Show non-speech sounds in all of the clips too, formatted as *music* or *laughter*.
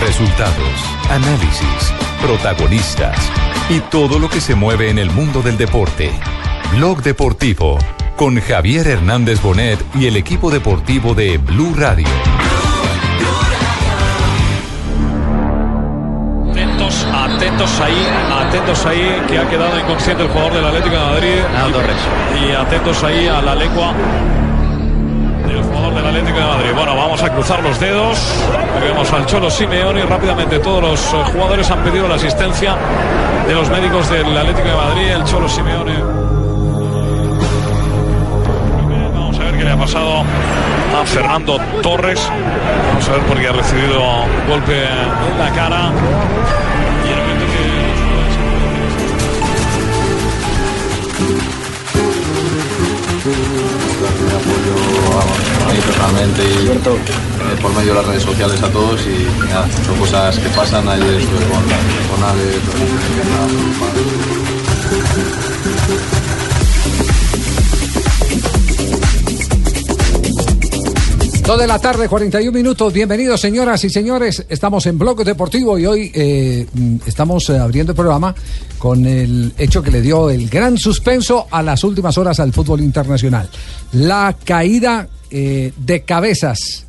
Resultados, análisis, protagonistas y todo lo que se mueve en el mundo del deporte. Blog Deportivo con Javier Hernández Bonet y el equipo deportivo de Blue Radio. Atentos, atentos ahí, atentos ahí, que ha quedado inconsciente el jugador del Atlético de Madrid. Y, y atentos ahí a la lengua del jugador del Atlético de Madrid. Bueno, vamos a cruzar los dedos. Vemos al Cholo Simeone rápidamente todos los eh, jugadores han pedido la asistencia de los médicos del Atlético de Madrid. El Cholo Simeone. Vamos a ver qué le ha pasado a Fernando Torres. Vamos a ver porque ha recibido un golpe en la cara. El mi apoyo personalmente y por medio de las redes sociales a todos y nada, son cosas que pasan ayer estuve con, con Ale Dos de la tarde, 41 minutos. Bienvenidos, señoras y señores. Estamos en Bloque Deportivo y hoy eh, mm, estamos eh, abriendo el programa con el hecho que le dio el gran suspenso a las últimas horas al fútbol internacional. La caída eh, de cabezas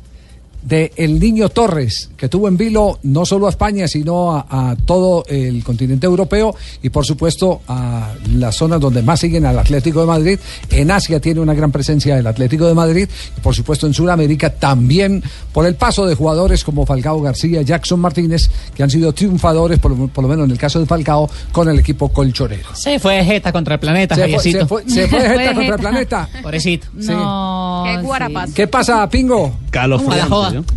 de el niño Torres, que tuvo en vilo no solo a España, sino a, a, todo el continente europeo y por supuesto a las zonas donde más siguen al Atlético de Madrid. En Asia tiene una gran presencia el Atlético de Madrid y por supuesto en Sudamérica también por el paso de jugadores como Falcao García, Jackson Martínez, que han sido triunfadores, por, por lo menos en el caso de Falcao, con el equipo colchonero. Se fue Jeta contra el planeta, se fue, se fue, se fue *laughs* Jeta contra el planeta. Pobrecito. Sí. No, qué. ¿Qué pasa, Pingo? Carlos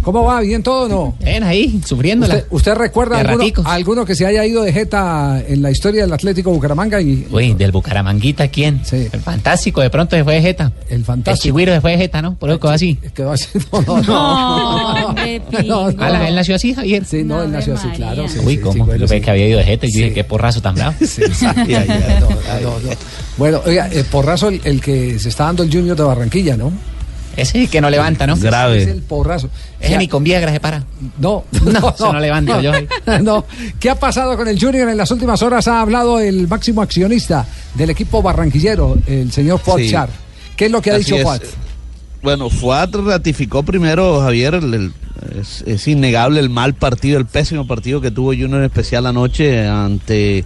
¿Cómo va? ¿Bien todo o no? Ven ahí, sufriéndola. ¿Usted, usted recuerda alguno, alguno, que se haya ido de Jeta en la historia del Atlético Bucaramanga? Y, Uy, del Bucaramanguita, ¿quién? Sí. El fantástico, de pronto se fue de Jeta. El fantástico. El chigüiro se fue de Jeta, ¿no? Por eso quedó así. Quedó así. *laughs* No, no, no. no, no, ¿Él nació así, Javier? Sí, no, él nació así, claro. Sí, Uy, sí, ¿cómo? Yo sí. pensé que había ido de Jeta y yo dije, qué porrazo tan bravo. Sí, *laughs* no, no, no. Bueno, oiga, eh, porrazo el, el que se está dando el Junior de Barranquilla, ¿no? Ese que no levanta, ¿no? Grave. Es el porrazo. Ese ni con Viagra se para. No, *laughs* No, se no levanta, yo. *laughs* No. ¿Qué ha pasado con el Junior en las últimas horas? Ha hablado el máximo accionista del equipo barranquillero, el señor Fuad Sí. Char. ¿Qué es lo que ha Así dicho. Fuad? Bueno, Fuad ratificó primero, Javier, el- el- es, es innegable el mal partido, el pésimo partido que tuvo Junior en especial anoche ante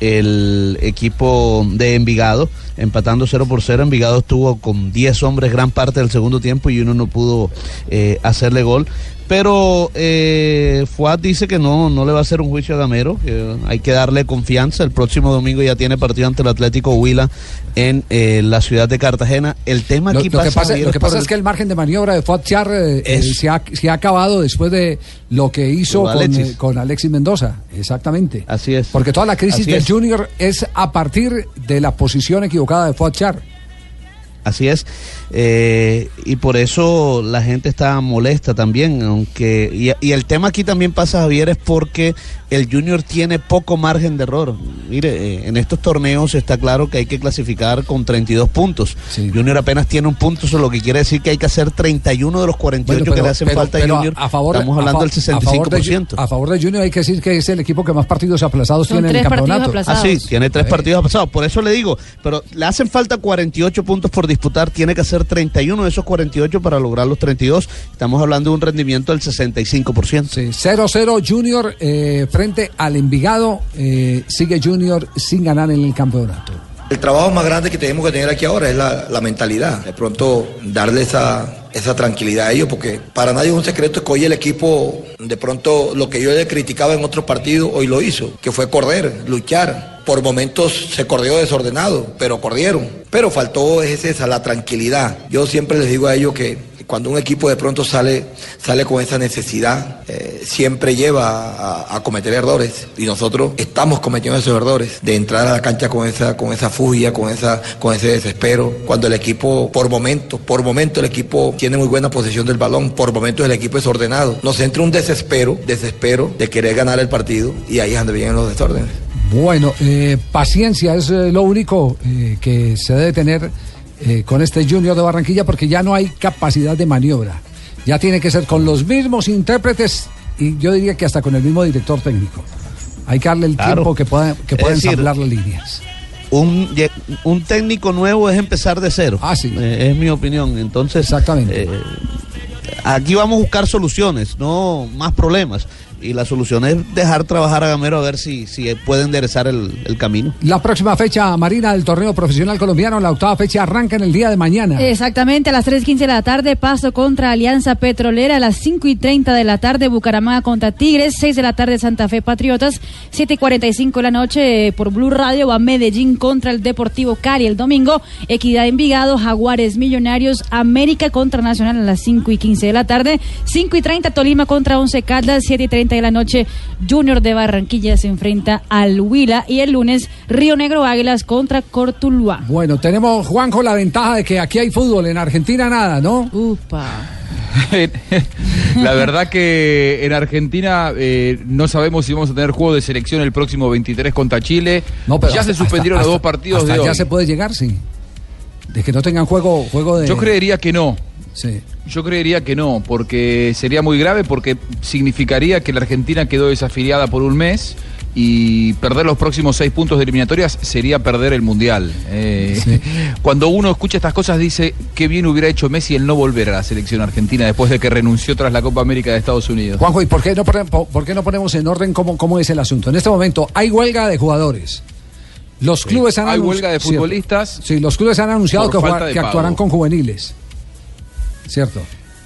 el equipo de Envigado, empatando 0 por 0. Envigado estuvo con 10 hombres gran parte del segundo tiempo y uno no pudo eh, hacerle gol. Pero eh, Fuad dice que no, no le va a hacer un juicio a Gamero, que hay que darle confianza. El próximo domingo ya tiene partido ante el Atlético Huila en eh, la ciudad de Cartagena. El tema Lo, aquí lo que pasa, Javier, lo que pasa el- es que el margen de maniobra de Fuad Char eh, eh, Es- se, ha, se ha acabado después de lo que hizo Con con, Alexis. eh, con Alexis Mendoza. Exactamente. Así es. Porque toda la crisis Así del es. Junior es a partir de la posición equivocada de Fuad Char. Así es. Eh, y por eso la gente está molesta también, aunque y, y el tema aquí también pasa Javier es porque el Junior tiene poco margen de error. Mire, eh, en estos torneos está claro que hay que clasificar con 32 puntos. Sí. Junior apenas tiene un punto, eso lo que quiere decir que hay que hacer 31 de los 48 Bueno, que le hacen pero- falta pero a Junior. a favor de- Estamos a hablando fa- del a favor de 65%. A favor de Junior hay que decir que es el equipo que más partidos aplazados Son tiene en el campeonato. aplazados. Ah, sí, tiene tres partidos pasados. Por eso le digo, pero le hacen falta 48 puntos por disputar. Tiene que hacer 31 de esos 48 para lograr los 32. Estamos hablando de un rendimiento del 65%. Sí, 0-0 Junior eh, frente al Envigado. eh, sigue Junior sin ganar en el campeonato. El trabajo más grande que tenemos que tener aquí ahora es la, la mentalidad. De pronto darle esa, esa tranquilidad a ellos, porque para nadie es un secreto que hoy el equipo, de pronto lo que yo le criticaba en otros partidos, hoy lo hizo, que fue correr, luchar. Por momentos se corrió desordenado, pero corrieron. Pero faltó es esa, la tranquilidad. Yo siempre les digo a ellos que cuando un equipo de pronto sale, sale con esa necesidad, eh, siempre lleva a, cometer errores y nosotros estamos cometiendo esos errores de entrar a la cancha con esa, con esa fugia, con, esa, con ese desespero, cuando el equipo, por momentos, por momentos el equipo tiene muy buena posesión del balón, por momentos el equipo es ordenado. Nos entra un desespero, desespero de querer ganar el partido y ahí es donde vienen los desórdenes. Bueno, eh, paciencia es eh, lo único eh, que se debe tener eh, con este Junior de Barranquilla porque ya no hay capacidad de maniobra. Ya tiene que ser con los mismos intérpretes y yo diría que hasta con el mismo director técnico. Hay que darle el Claro. tiempo que pueda, que pueda ensamblar las líneas. Un, un técnico nuevo es empezar de cero. Ah, sí. Es mi opinión. Entonces, Exactamente. aquí vamos a buscar soluciones, no más problemas. Y la solución es dejar trabajar a Gamero a ver si, si puede enderezar el, el camino. La próxima fecha, Marina, del torneo profesional colombiano, la octava fecha arranca en el día de mañana. Exactamente, a las 3.15 de la tarde, Paso contra Alianza Petrolera, a las 5 y 30 de la tarde, Bucaramanga contra Tigres, 6 de la tarde, Santa Fe Patriotas, 7 y 45 de la noche, eh, por Blue Radio, va Medellín contra el Deportivo Cali el domingo, Equidad Envigado, Jaguares Millonarios, América contra Nacional a las 5 y 15 de la tarde, 5 y 30 Tolima contra Once Caldas, 7 y 30 de la noche, Junior de Barranquilla se enfrenta al Huila y el lunes, Río Negro Águilas contra Cortuluá. Bueno, tenemos, Juanjo, la ventaja de que aquí hay fútbol, en Argentina nada, ¿no? Upa. *laughs* La verdad que en Argentina eh, no sabemos si vamos a tener juego de selección el próximo 23 contra Chile. No, pero ya hasta- se suspendieron hasta- los dos partidos hasta de ya hoy. se puede llegar, sí. De que no tengan juego, juego de. Yo creería que no. Sí. Yo creería que no, porque sería muy grave, porque significaría que la Argentina quedó desafiliada por un mes y perder los próximos seis puntos de eliminatorias sería perder el Mundial. Eh, *laughs* Cuando uno escucha estas cosas dice, qué bien hubiera hecho Messi el no volver a la selección argentina después de que renunció tras la Copa América de Estados Unidos. Juanjo, ¿y por qué no, por qué no ponemos en orden cómo, cómo es el asunto? En este momento hay huelga de jugadores. Los clubes han Hay huelga de futbolistas Sí, los clubes han anunciado que, actuarán con juveniles. ¿Cierto?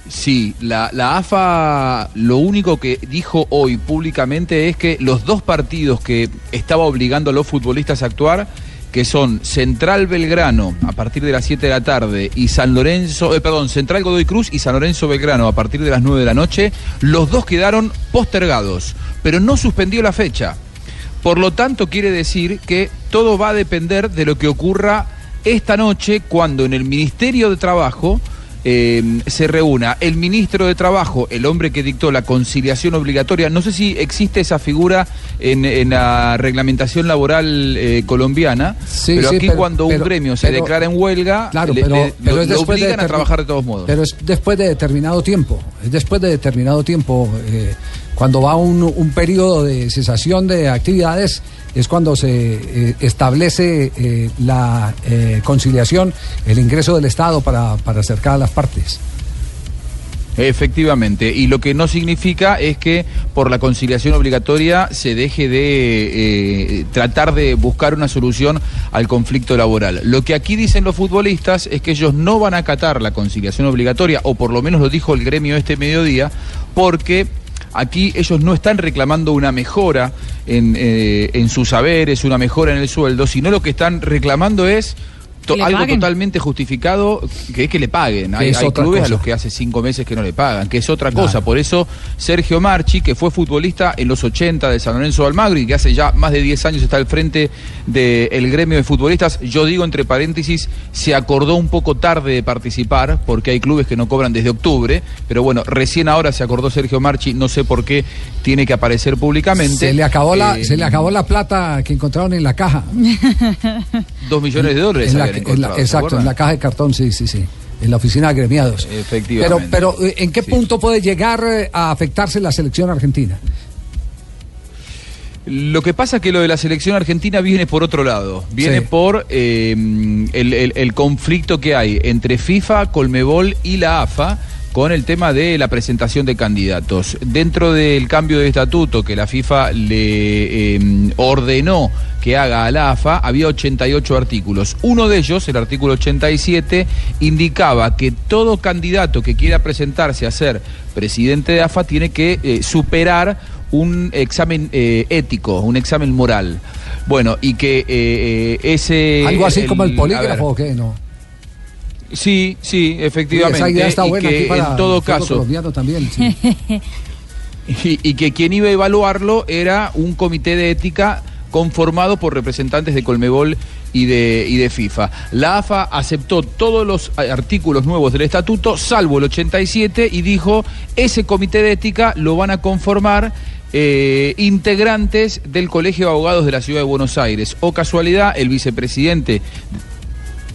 Sí, la, la AFA lo único que dijo hoy públicamente es que los dos partidos que estaba obligando a los futbolistas a actuar, que son Central Belgrano a partir de las 7 de la tarde y San Lorenzo, eh, perdón, Central Godoy Cruz y San Lorenzo Belgrano a partir de las 9 de la noche, los dos quedaron postergados, pero no suspendió la fecha. Por lo tanto, quiere decir que todo va a depender de lo que ocurra esta noche cuando en el Ministerio de Trabajo eh, se reúna el ministro de Trabajo, el hombre que dictó la conciliación obligatoria. No sé si existe esa figura en, en la reglamentación laboral eh, colombiana, Sí, pero sí, aquí pero- cuando pero- un gremio se declara en huelga, Claro, le, pero, le- pero lo- de obligan a trabajar de todos modos. Pero es después de determinado tiempo. Es después de determinado tiempo. eh, cuando va un, periodo de cesación de actividades, es cuando se eh, establece eh, la eh, conciliación, el ingreso del Estado para, para acercar a las partes. Efectivamente, y lo que no significa es que por la conciliación obligatoria se deje de tratar de buscar una solución al conflicto laboral. Lo que aquí dicen los futbolistas es que ellos no van a acatar la conciliación obligatoria, o por lo menos lo dijo el gremio este mediodía, porque aquí ellos no están reclamando una mejora en, eh, en sus saberes, una mejora en el sueldo, sino lo que están reclamando es to- algo paguen. totalmente justificado, que es que le paguen. Que Hay, hay clubes cosa. a los que hace cinco meses que no le pagan, que es otra Claro. cosa. Por eso Sergio Marchi, que fue futbolista en los 80 de San Lorenzo de Almagro y que hace ya más de 10 años está al frente del gremio de futbolistas, yo digo entre paréntesis, se acordó un poco tarde de participar, porque hay clubes que no cobran desde octubre, pero bueno, recién ahora se acordó Sergio Marchi, no sé por qué tiene que aparecer públicamente. Se le acabó la, Eh, se le acabó la plata que encontraron en la caja. *laughs* Dos millones de dólares En la- en la- encontrado, ¿se exacto, en la caja de cartón, sí, sí, sí. En la oficina de gremiados. Pero, Efectivamente. pero eh, ¿en qué punto puede llegar eh, a afectarse la selección argentina? Lo que pasa es que lo de la selección argentina viene por otro lado, viene Sí. por eh, el, el- el conflicto que hay entre FIFA, Colmebol y la AFA con el tema de la presentación de candidatos. Dentro del cambio de estatuto que la FIFA le eh, ordenó que haga a la AFA, había 88 artículos. Uno de ellos, el artículo 87, indicaba que todo candidato que quiera presentarse a ser presidente de AFA tiene que eh, superar un examen eh, ético, un examen moral. Bueno, y que eh, ese... Algo así como el polígrafo o qué, ¿no? Sí, sí, efectivamente. Esa idea está y buena que aquí para en todo el caso, colombiano también. sí. *laughs* y, y que quien iba a evaluarlo era un comité de ética conformado por representantes de Colmebol y de, y de FIFA. La AFA aceptó todos los artículos nuevos del estatuto, salvo el 87, y dijo, ese comité de ética lo van a conformar eh, integrantes del Colegio de Abogados de la Ciudad de Buenos Aires. O casualidad, el vicepresidente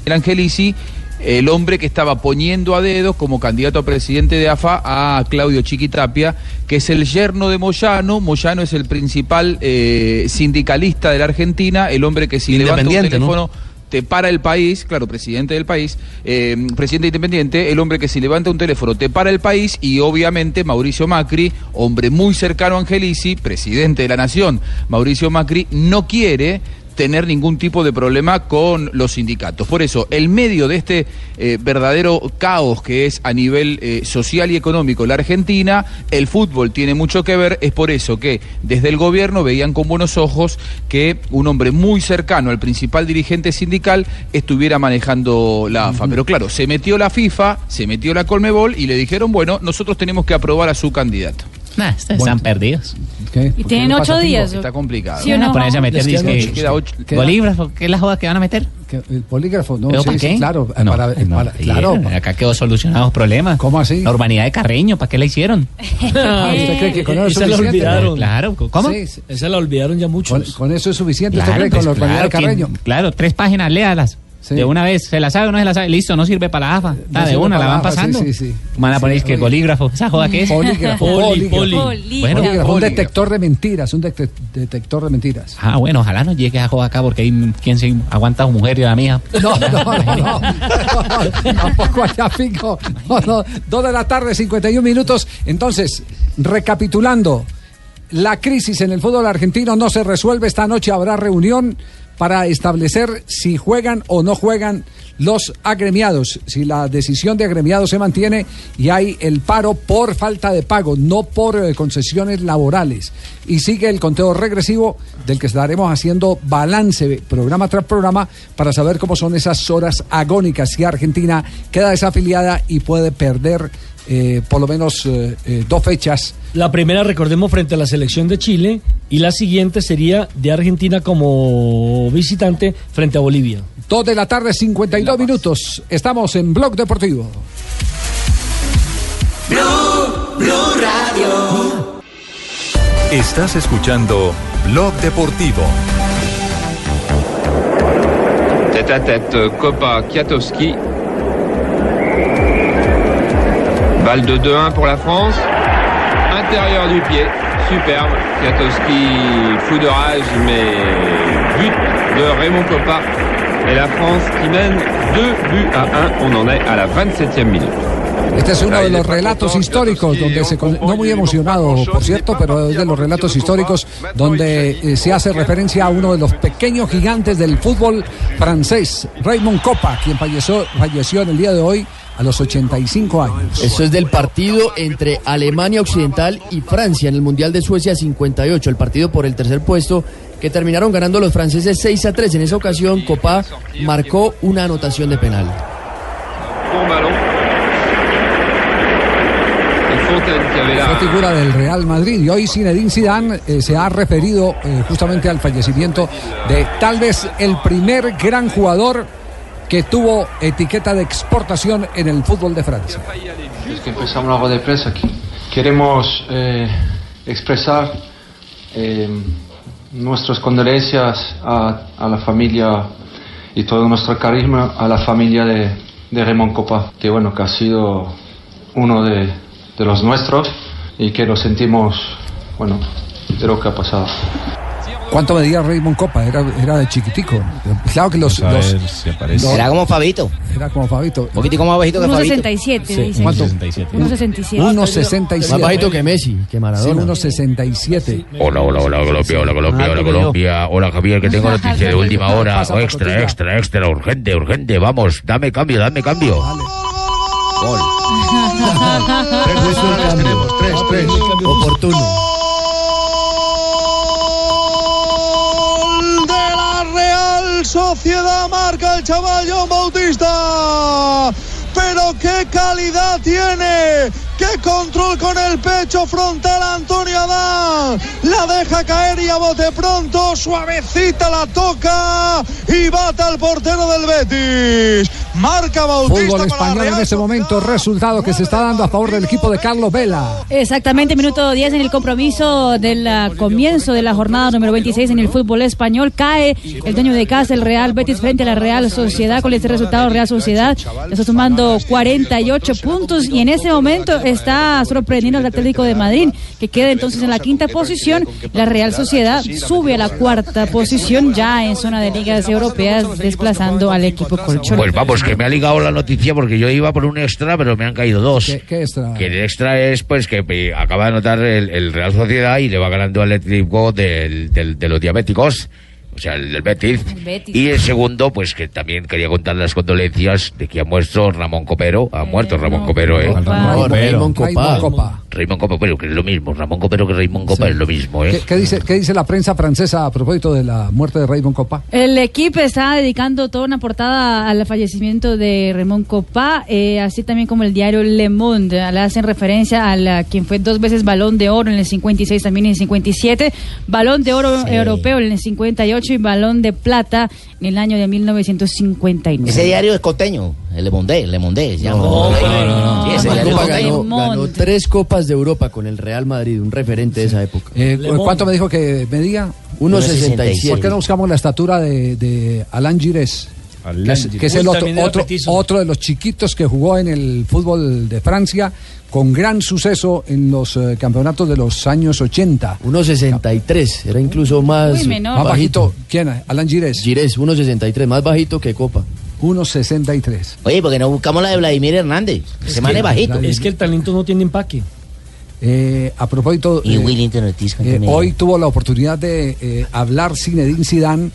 el Angelici, el hombre que estaba poniendo a dedo como candidato a presidente de AFA a Claudio Chiquitapia, que es el yerno de Moyano. Moyano es el principal eh, sindicalista de la Argentina, el hombre que si levanta un teléfono te para el país, claro, presidente del país, eh, presidente independiente, el hombre que si levanta un teléfono te para el país y obviamente Mauricio Macri, hombre muy cercano a Angelici, presidente de la nación, Mauricio Macri, no quiere tener ningún tipo de problema con los sindicatos. Por eso, el medio de este eh, verdadero caos que es a nivel eh, social y económico la Argentina, el fútbol tiene mucho que ver, es por eso que desde el gobierno veían con buenos ojos que un hombre muy cercano al principal dirigente sindical estuviera manejando la AFA. Pero claro, se metió la FIFA, se metió la Colmebol y le dijeron, bueno, nosotros tenemos que aprobar a su candidato. Nah, ustedes están perdidos. Y tienen ocho días. Está complicado. ¿Sí no? Van a ponerse a meter ocho. Queda- bolígrafo. ¿Qué es la joda que van a meter? Que El polígrafo, no, ¿Pero sí, para sí, qué? claro, no, para, no, para- claro. Acá quedó solucionados problemas. ¿Cómo así? La urbanidad de Carreño, ¿para qué la hicieron? *laughs* Ah, ¿Usted cree que con eso *laughs* es Esa la suficiente? olvidaron. Claro, ¿cómo? Sí. Esa la olvidaron ya Con, muchos. con eso es suficiente, ¿usted Claro, cree, con pues, la urbanidad de claro, Carreño? que- claro, tres páginas, léalas. Sí. De una vez, ¿se la sabe o no se la sabe? Listo, no sirve para la AFA. Está No de una, la van pasando. sí, sí, sí. Van a poner Sí, que oye. bolígrafo. ¿Esa joda qué *laughs* es? Polígrafo, Poli, polígrafo. poli. Bueno, Polígrafo, un polígrafo. detector de mentiras, un detec- detector de mentiras. Ah, bueno, ojalá no llegue a joda acá porque hay quien se aguanta a mujer y a la mía. *laughs* No, no, no, no. Tampoco allá fijo. No, no. Dos de la tarde, 51 minutos. Entonces, recapitulando, la crisis en el fútbol argentino no se resuelve. Esta noche habrá reunión para establecer si juegan o no juegan los agremiados, si la decisión de agremiados se mantiene y hay el paro por falta de pago, no por eh, concesiones laborales. Y sigue el conteo regresivo del que estaremos haciendo balance programa tras programa para saber cómo son esas horas agónicas si Argentina queda desafiliada y puede perder eh, por lo menos eh, eh, dos fechas. La primera, recordemos, frente a la selección de Chile y la siguiente sería de Argentina como visitante frente a Bolivia. Dos de la tarde, 52 minutos. Estamos en Blog Deportivo. Estás escuchando Blog Deportivo. Tête à tête, Kopa Kiatowski. Balle de 2-1 pour la France. Intérieur du pied, superbe. Kiatowski, fou de rage, mais but de Raymond Kopa. Et la France qui mène 2 buts à 1. On en est à la 27e minute. Este es uno de los relatos históricos donde se no muy emocionado por cierto, pero es de los relatos históricos donde se hace referencia a uno de los pequeños gigantes del fútbol francés, Raymond Copa, quien falleció falleció en el día de hoy a los 85 años. Eso es del partido entre Alemania Occidental y Francia en el Mundial de Suecia 58, el partido por el tercer puesto que terminaron ganando los franceses 6 a 3. En esa ocasión, Copa marcó una anotación de penal. Fue la... figura del Real Madrid y hoy Zinedine Zidane eh, se ha referido eh, justamente al fallecimiento de tal vez el primer gran jugador que tuvo etiqueta de exportación en el fútbol de Francia. Desde que empezamos rueda de prensa, que queremos eh, expresar eh, nuestras condolencias a, la familia y todo nuestro carisma a la familia de, Raymond Copa, que bueno, que ha sido uno de, de los nuestros y que lo sentimos, bueno, de lo que ha pasado. ¿Cuánto medía Raymond Copa? Era, era de chiquitico. Claro que los... Vamos a los- si aparece. los- Era como Fabito. Era como Fabito. Un poquitico más bajito que Fabito. 1.67 dice. ¿Cuánto? 1.67. 1.67. Más bajito que Messi, que Maradona. Sí, 1.67. Hola, hola, hola, Colombia, hola, Colombia, hola, Colombia. Hola, Javier, que tengo noticia de última hora. Extra, extra, extra, urgente, urgente. Vamos, dame cambio, dame cambio. Gol. *laughs* Tres, tres. Oportuno. Sociedad marca el chaval John Bautista. Pero qué calidad tiene, qué control con el pecho frontal Antonio Adán. La deja caer y a bote pronto, suavecita la toca y bata al portero del Betis. Marca Bautista Fútbol español en este momento, resultado que se está dando a favor del equipo de Carlos Vela. Exactamente, minuto 10 en el compromiso del ah, comienzo de la jornada número 26 en el fútbol español. Cae el dueño de casa, el Real Betis, frente a la Real Sociedad. Con este resultado, Real Sociedad está sumando 48 puntos y en ese momento está sorprendiendo al Atlético de Madrid, que queda entonces en la quinta posición. La Real Sociedad sube a la cuarta posición ya en zona de ligas europeas, desplazando al equipo colchón. Pues vamos, que me ha ligado la noticia porque yo iba por un extra, pero me han caído dos. ¿Qué, qué extra? Que el extra es pues que acaba de anotar el, el Real Sociedad y le va ganando al Atlético de los diabéticos. O sea, el del Betis. Y el segundo, pues que también quería contar las condolencias de que ha muerto Ramón Copero. Ha muerto Ramón Copero, ¿eh? Ramón Raymond Copa. Copa. Raymond Copero, que es lo mismo. Ramón Copero que Raymond Copa es lo mismo, ¿eh? ¿Qué, qué dice, ¿Qué dice la prensa francesa a propósito de la muerte de Raymond Copa? El equipo está dedicando toda una portada al fallecimiento de Ramón Copá, eh, así también como el diario Le Monde. Le hacen referencia a la, quien fue dos veces balón de oro en el 56, también en el 57, balón de oro Sí. europeo en el 58 y balón de plata en el año de 1959. Ese diario es coteño, el Le Monde, Le Monde. se llama. No, no, no, no. ese Copa diario es ganó, ganó tres copas de Europa con el Real Madrid, un referente de esa época. Eh, ¿Cuánto me dijo que medía? 1.67. ¿Por qué no buscamos la estatura de, de Alain Gires? Que es, que es el otro, otro, otro de los chiquitos que jugó en el fútbol de Francia con gran suceso en los eh, campeonatos de los años 80. 1.63, era incluso más, Uy, menor. Más bajito. ¿Quién? Alain Gires. Gires, 1.63, más bajito que Copa. 1.63. Oye, porque no buscamos la de Vladimir Hernández. Ese man que- es bajito. Es que el talento no tiene empaque. Eh, a propósito, Y eh, Ortiz, eh, hoy tuvo la oportunidad de eh, hablar Zinedine Zidane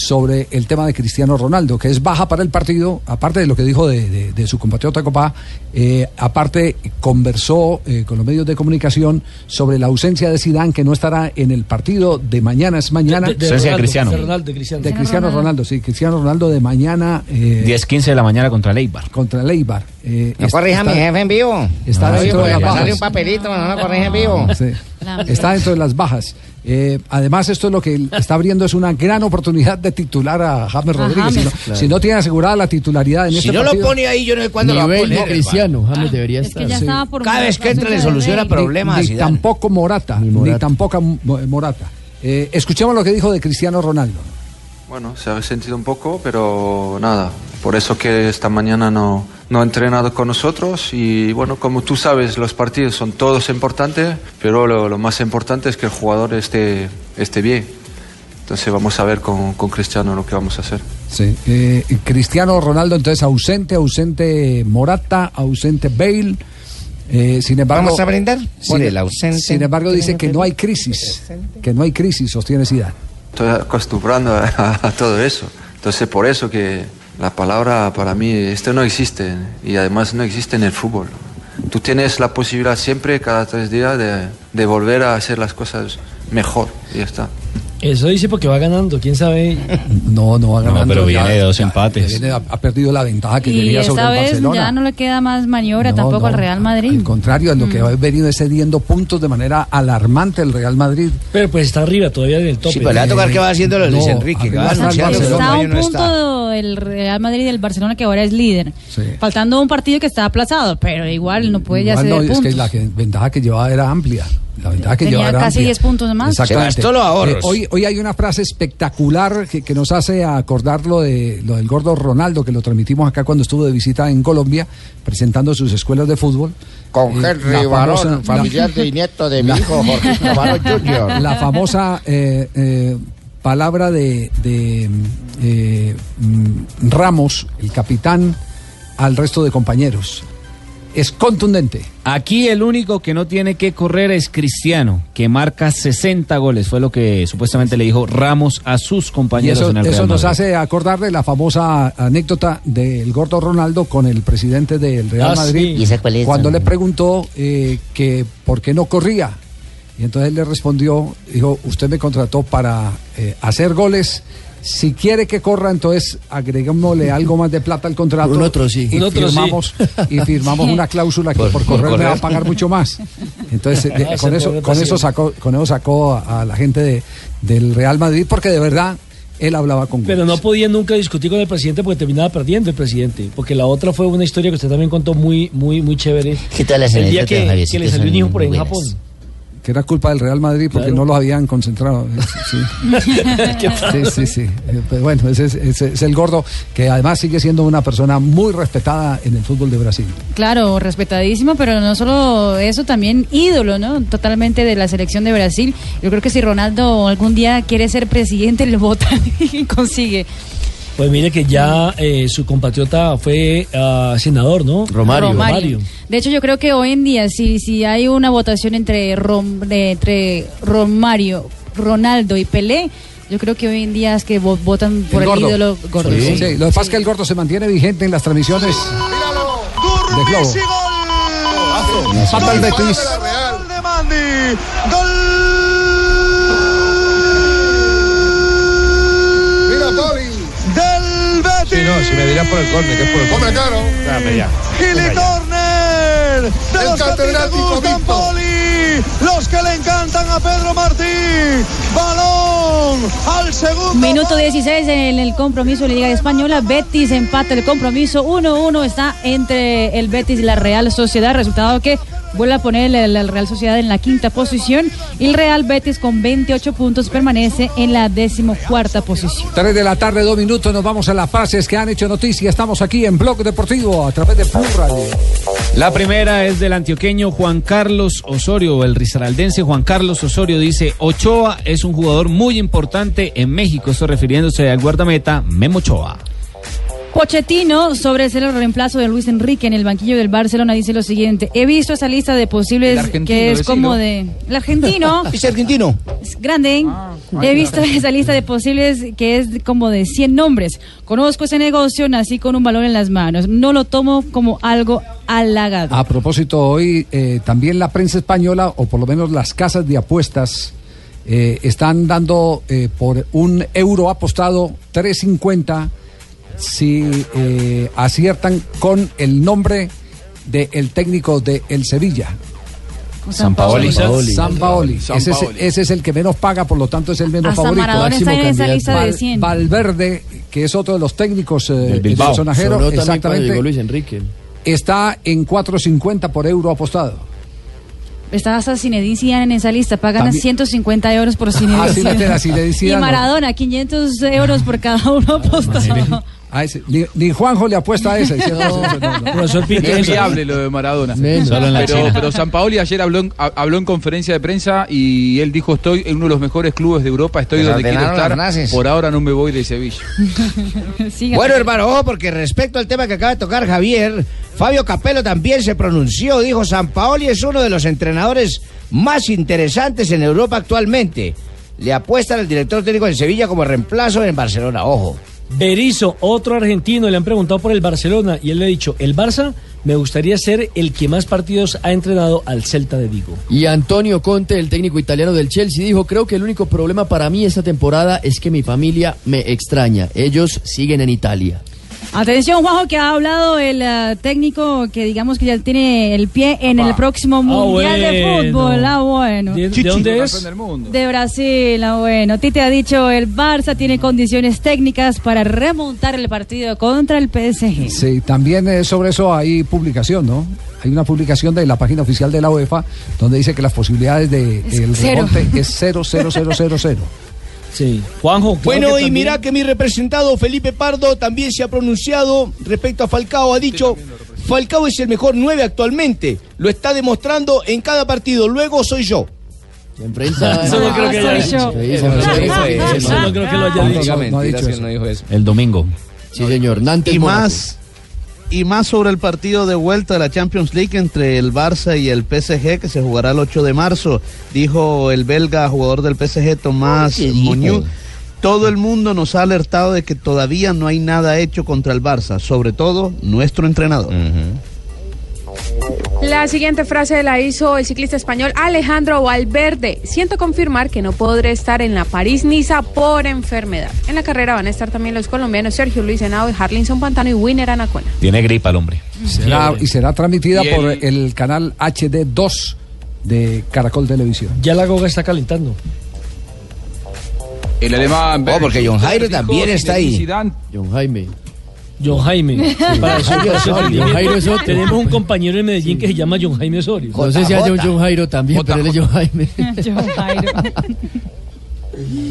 sobre el tema de Cristiano Ronaldo, que es baja para el partido, aparte de lo que dijo de, de- de su compatriota Copa, eh, aparte conversó eh, con los medios de comunicación sobre la ausencia de Zidane, que no estará en el partido de mañana, es mañana. De- de Ausencia de Ronaldo, Cristiano. de Ronaldo, de Cristiano. De Cristiano Ronaldo, sí, Cristiano Ronaldo de mañana. eh, 10-15 de la mañana contra Leibar. Contra Leibar. Eh, No corrija mi jefe en vivo. Está No, dentro de las bajas. un papelito, no lo corrija en vivo. Sí. Está dentro de las bajas. Eh, además, esto es lo que está abriendo es una gran oportunidad de titular a James Rodríguez. Si no, Claro. si no tiene asegurada la titularidad en Si este no lo pone ahí, yo no sé cuándo lo va a poner. Cristiano, James debería Es estar. que ya Sí. estaba por Cada vez que entre le soluciona problemas ni, tampoco Morata, Ni tampoco Mo- Morata. Eh, escuchemos lo que dijo de Cristiano Ronaldo. Bueno, se ha resentido un poco, pero nada. Por eso que esta mañana no, no ha entrenado con nosotros y bueno, como tú sabes, los partidos son todos importantes, pero lo, lo más importante es que el jugador esté, esté bien. Entonces vamos a ver con, con Cristiano lo que vamos a hacer. Sí. Eh, Cristiano Ronaldo, entonces ausente, ausente Morata, ausente Bale. Eh, sin embargo, ¿Vamos a brindar por sin- el ausente? Sin embargo, dice que no hay crisis, que no hay crisis, sostiene Zidane. Estoy acostumbrando a, a todo eso. Entonces por eso que la palabra para mí, esto no existe y además no existe en el fútbol. Tú tienes la posibilidad siempre, cada tres días, de, volver a hacer las cosas mejor y ya está. Eso dice porque va ganando, quién sabe. No, no va ganando. pero ya- viene de dos ya- empates. viene- ha, ha perdido la ventaja que Y tenía sobre esta el vez Barcelona. ya no le queda más maniobra No, tampoco no, al Real Madrid. Al contrario, lo que ha venido es cediendo puntos de manera alarmante el Real Madrid. Pero pues está arriba todavía en el tope. Sí, pero le va a tocar que va haciendo de Luis No, Enrique. que va está Barcelona. Está a no, un no está. punto el Real Madrid del Barcelona que ahora es líder. Sí. Faltando un partido que está aplazado, pero igual no puede ya Igual ceder no, es puntos. que la que- ventaja que llevaba era amplia. La ventaja que Tenía casi amplia. 10 puntos más. Exactamente. Se gastó los ahorros. Eh, hoy, hoy hay una frase espectacular que, que nos hace acordar lo, de, lo del gordo Ronaldo, que lo transmitimos acá cuando estuvo de visita en Colombia, presentando sus escuelas de fútbol. Con Eh, Henry Barón, famosa- familiar la- y nieto de mi hijo Jorge Barón Jr. *laughs* La famosa eh, eh, palabra de, de, eh, mm, Ramos, el capitán, al resto de compañeros. Es contundente. Aquí el único que no tiene que correr es Cristiano, que marca 60 goles. Fue lo que supuestamente le dijo Ramos a sus Y compañeros eso, en el eso Real nos Madrid. hace acordar de la famosa anécdota del gordo Ronaldo con el presidente del Real Ah, Madrid. sí. ¿Y esa cuál es? Cuando le preguntó eh, que por qué no corría. Y entonces él le respondió, dijo, usted me contrató para eh, hacer goles Si quiere que corra, entonces agreguémosle algo más de plata al contrato. Un otro sí. Y Un otro sí. firmamos, y firmamos una cláusula que Por- por, por correr me va a correr. pagar mucho más. Entonces, Ah, con, eso, con eso sacó, con eso sacó a, a la gente de- del Real Madrid, porque de verdad él hablaba con Pero no podía nunca discutir con el presidente porque terminaba perdiendo el presidente. Porque la otra fue una historia que usted también contó muy, muy, muy chévere. ¿Qué tal las El día que, Javiercito? que le salió un hijo por ahí en Japón. Que era culpa del Real Madrid porque Claro. no los habían concentrado. Sí, *laughs* ¿Qué sí, sí. sí. Eh, pues bueno, ese es, ese es el gordo, que además sigue siendo una persona muy respetada en el fútbol de Brasil. Claro, respetadísimo, pero no solo eso, también ídolo, ¿no? Totalmente de la selección de Brasil. Yo creo que si Ronaldo algún día quiere ser presidente, le votan *laughs* y consigue. Pues mire que ya eh, su compatriota fue ah, senador, ¿no? Romario. De hecho, yo creo que hoy en día, si, si hay una votación entre, Rom- entre Romario, Ronaldo y Pelé, yo creo que hoy en día es que vo- votan por el, gordo. ídolo gordo. Sí, sí. sí, Lo que pasa es que el gordo se mantiene vigente en las transmisiones de Globo. Falta el Betis. Gol de. Gol. No, si me dirás por el córner, que es por el córner. Hombre, claro. Dame ya. Gili. Corner. De El los que a ti te catedrático gustan, Víctor. Poli. Los que le encantan a Pedro Martín. Balón al segundo. Minuto 16 en el compromiso de la Liga Española. Betis empata el compromiso. 1-1 está entre el Betis y la Real Sociedad. Resultado que vuelve a poner el, el Real Sociedad en la quinta posición. Y el Real Betis con 28 puntos permanece en la decimocuarta posición. 3 de la tarde, dos minutos, nos vamos a las frases que han hecho noticia. Estamos aquí en Blog Deportivo a través de Blue Radio. La primera es del antioqueño Juan Carlos Osorio, el risaraldense Juan Carlos Osorio dice, Ochoa es un jugador muy importante en México, esto refiriéndose al guardameta Memo Ochoa. Pochettino, sobre ser el reemplazo de Luis Enrique en el banquillo del Barcelona, dice lo siguiente. He visto esa lista de posibles que es como de... El argentino. *laughs* ¿Es argentino? Es grande. ¿eh? Ah, He visto esa lista de posibles que es como de 100 nombres. Conozco ese negocio, nací con un balón en las manos. No lo tomo como algo halagado. A propósito, hoy eh, también la prensa española, o por lo menos las casas de apuestas, eh, están dando eh, por un euro apostado 3.50 si eh, aciertan con el nombre del técnico de el Sevilla. Sampaoli. Sampaoli. Sampaoli. Ese, es, ese es el que menos paga, por lo tanto es el menos Hasta favorito. Maradona está en esa lista de 100. Valverde, que es otro de los técnicos eh, Del del Bilbao. sonajero, Sonó también cuando exactamente, Luis Enrique. está en 4.50 por euro apostado. Está hasta Zinedine Zidane en esa lista. Pagan a También- 150 euros por *laughs* Zinedine Ah, sí, la Zidane. tela, Zinedine Y Zidane. Maradona, 500 euros por cada uno apostado. A ese- ni, ni Juanjo le apuesta a dice, no, no, no, *laughs* Es viable lo de Maradona. Menos. Solo en la pero, pero San Paoli ayer habló en, ha- habló en conferencia de prensa y él dijo estoy en uno de los mejores clubes de Europa, estoy Les donde quiero estar. Por ahora no me voy de Sevilla. *laughs* Bueno, hermano, ojo, porque respecto al tema que acaba de tocar Javier, Fabio Capello también se pronunció. Dijo: San Paoli es uno de los entrenadores más interesantes en Europa actualmente. Le apuestan al director técnico de Sevilla como reemplazo en Barcelona. Ojo. Berizzo, otro argentino, le han preguntado por el Barcelona y él le ha dicho, el Barça me gustaría ser el que más partidos ha entrenado al Celta de Vigo. Y Antonio Conte, el técnico italiano del Chelsea, dijo, creo que el único problema para mí esta temporada es que mi familia me extraña. Ellos siguen en Italia. Atención, Juanjo, que ha hablado el eh, técnico que digamos que ya tiene el pie en el próximo Mundial de bueno. Fútbol. Ah, bueno. ¿De, de dónde es? De Brasil, ah, bueno. Tite ha dicho el Barça tiene condiciones técnicas para remontar el partido contra el PSG. Sí, también eh, sobre eso hay publicación, ¿no? Hay una publicación de la página oficial de la UEFA donde dice que las posibilidades de Es el cero. remonte *laughs* es 0, 0, 0, 0, 0. Sí. Juanjo. Bueno, y mira que mi representado Felipe Pardo también se ha pronunciado respecto a Falcao. Ha dicho, Falcao es el mejor 9 actualmente. Lo está demostrando en cada partido. Luego soy yo. En prensa. *laughs* Eso no creo que haya dicho. Eso no Eso dijo eso. Eso no creo que lo haya No, dicho. no dijo eso. El domingo. Sí, señor. Nantes Y Mónaco. más, y más sobre el partido de vuelta de la Champions League entre el Barça y el PSG que se jugará el 8 de marzo. Dijo el belga jugador del PSG Tomás. Moñú. Todo el mundo nos ha alertado de que todavía no hay nada hecho contra el Barça, sobre todo nuestro entrenador. La siguiente frase la hizo el ciclista español Alejandro Valverde. Siento confirmar que no podré estar en la París-Niza por enfermedad. En la carrera van a estar también los colombianos Sergio Luis Henao, Harlinson Pantano y Winner Anacona. Tiene gripa el hombre. Será- y será transmitida Y el- por el canal HD2 de Caracol Televisión. Ya la goga está calentando. El alemán. Oh, porque John Jairo también está ahí. John Jaime. John Jaime. Para eso- para eso Osorio. John Jairo es otro. Tenemos un compañero en Medellín que se llama John Jaime Osorio. No sé si haya un John Jairo también, pero él es John Jaime. *laughs*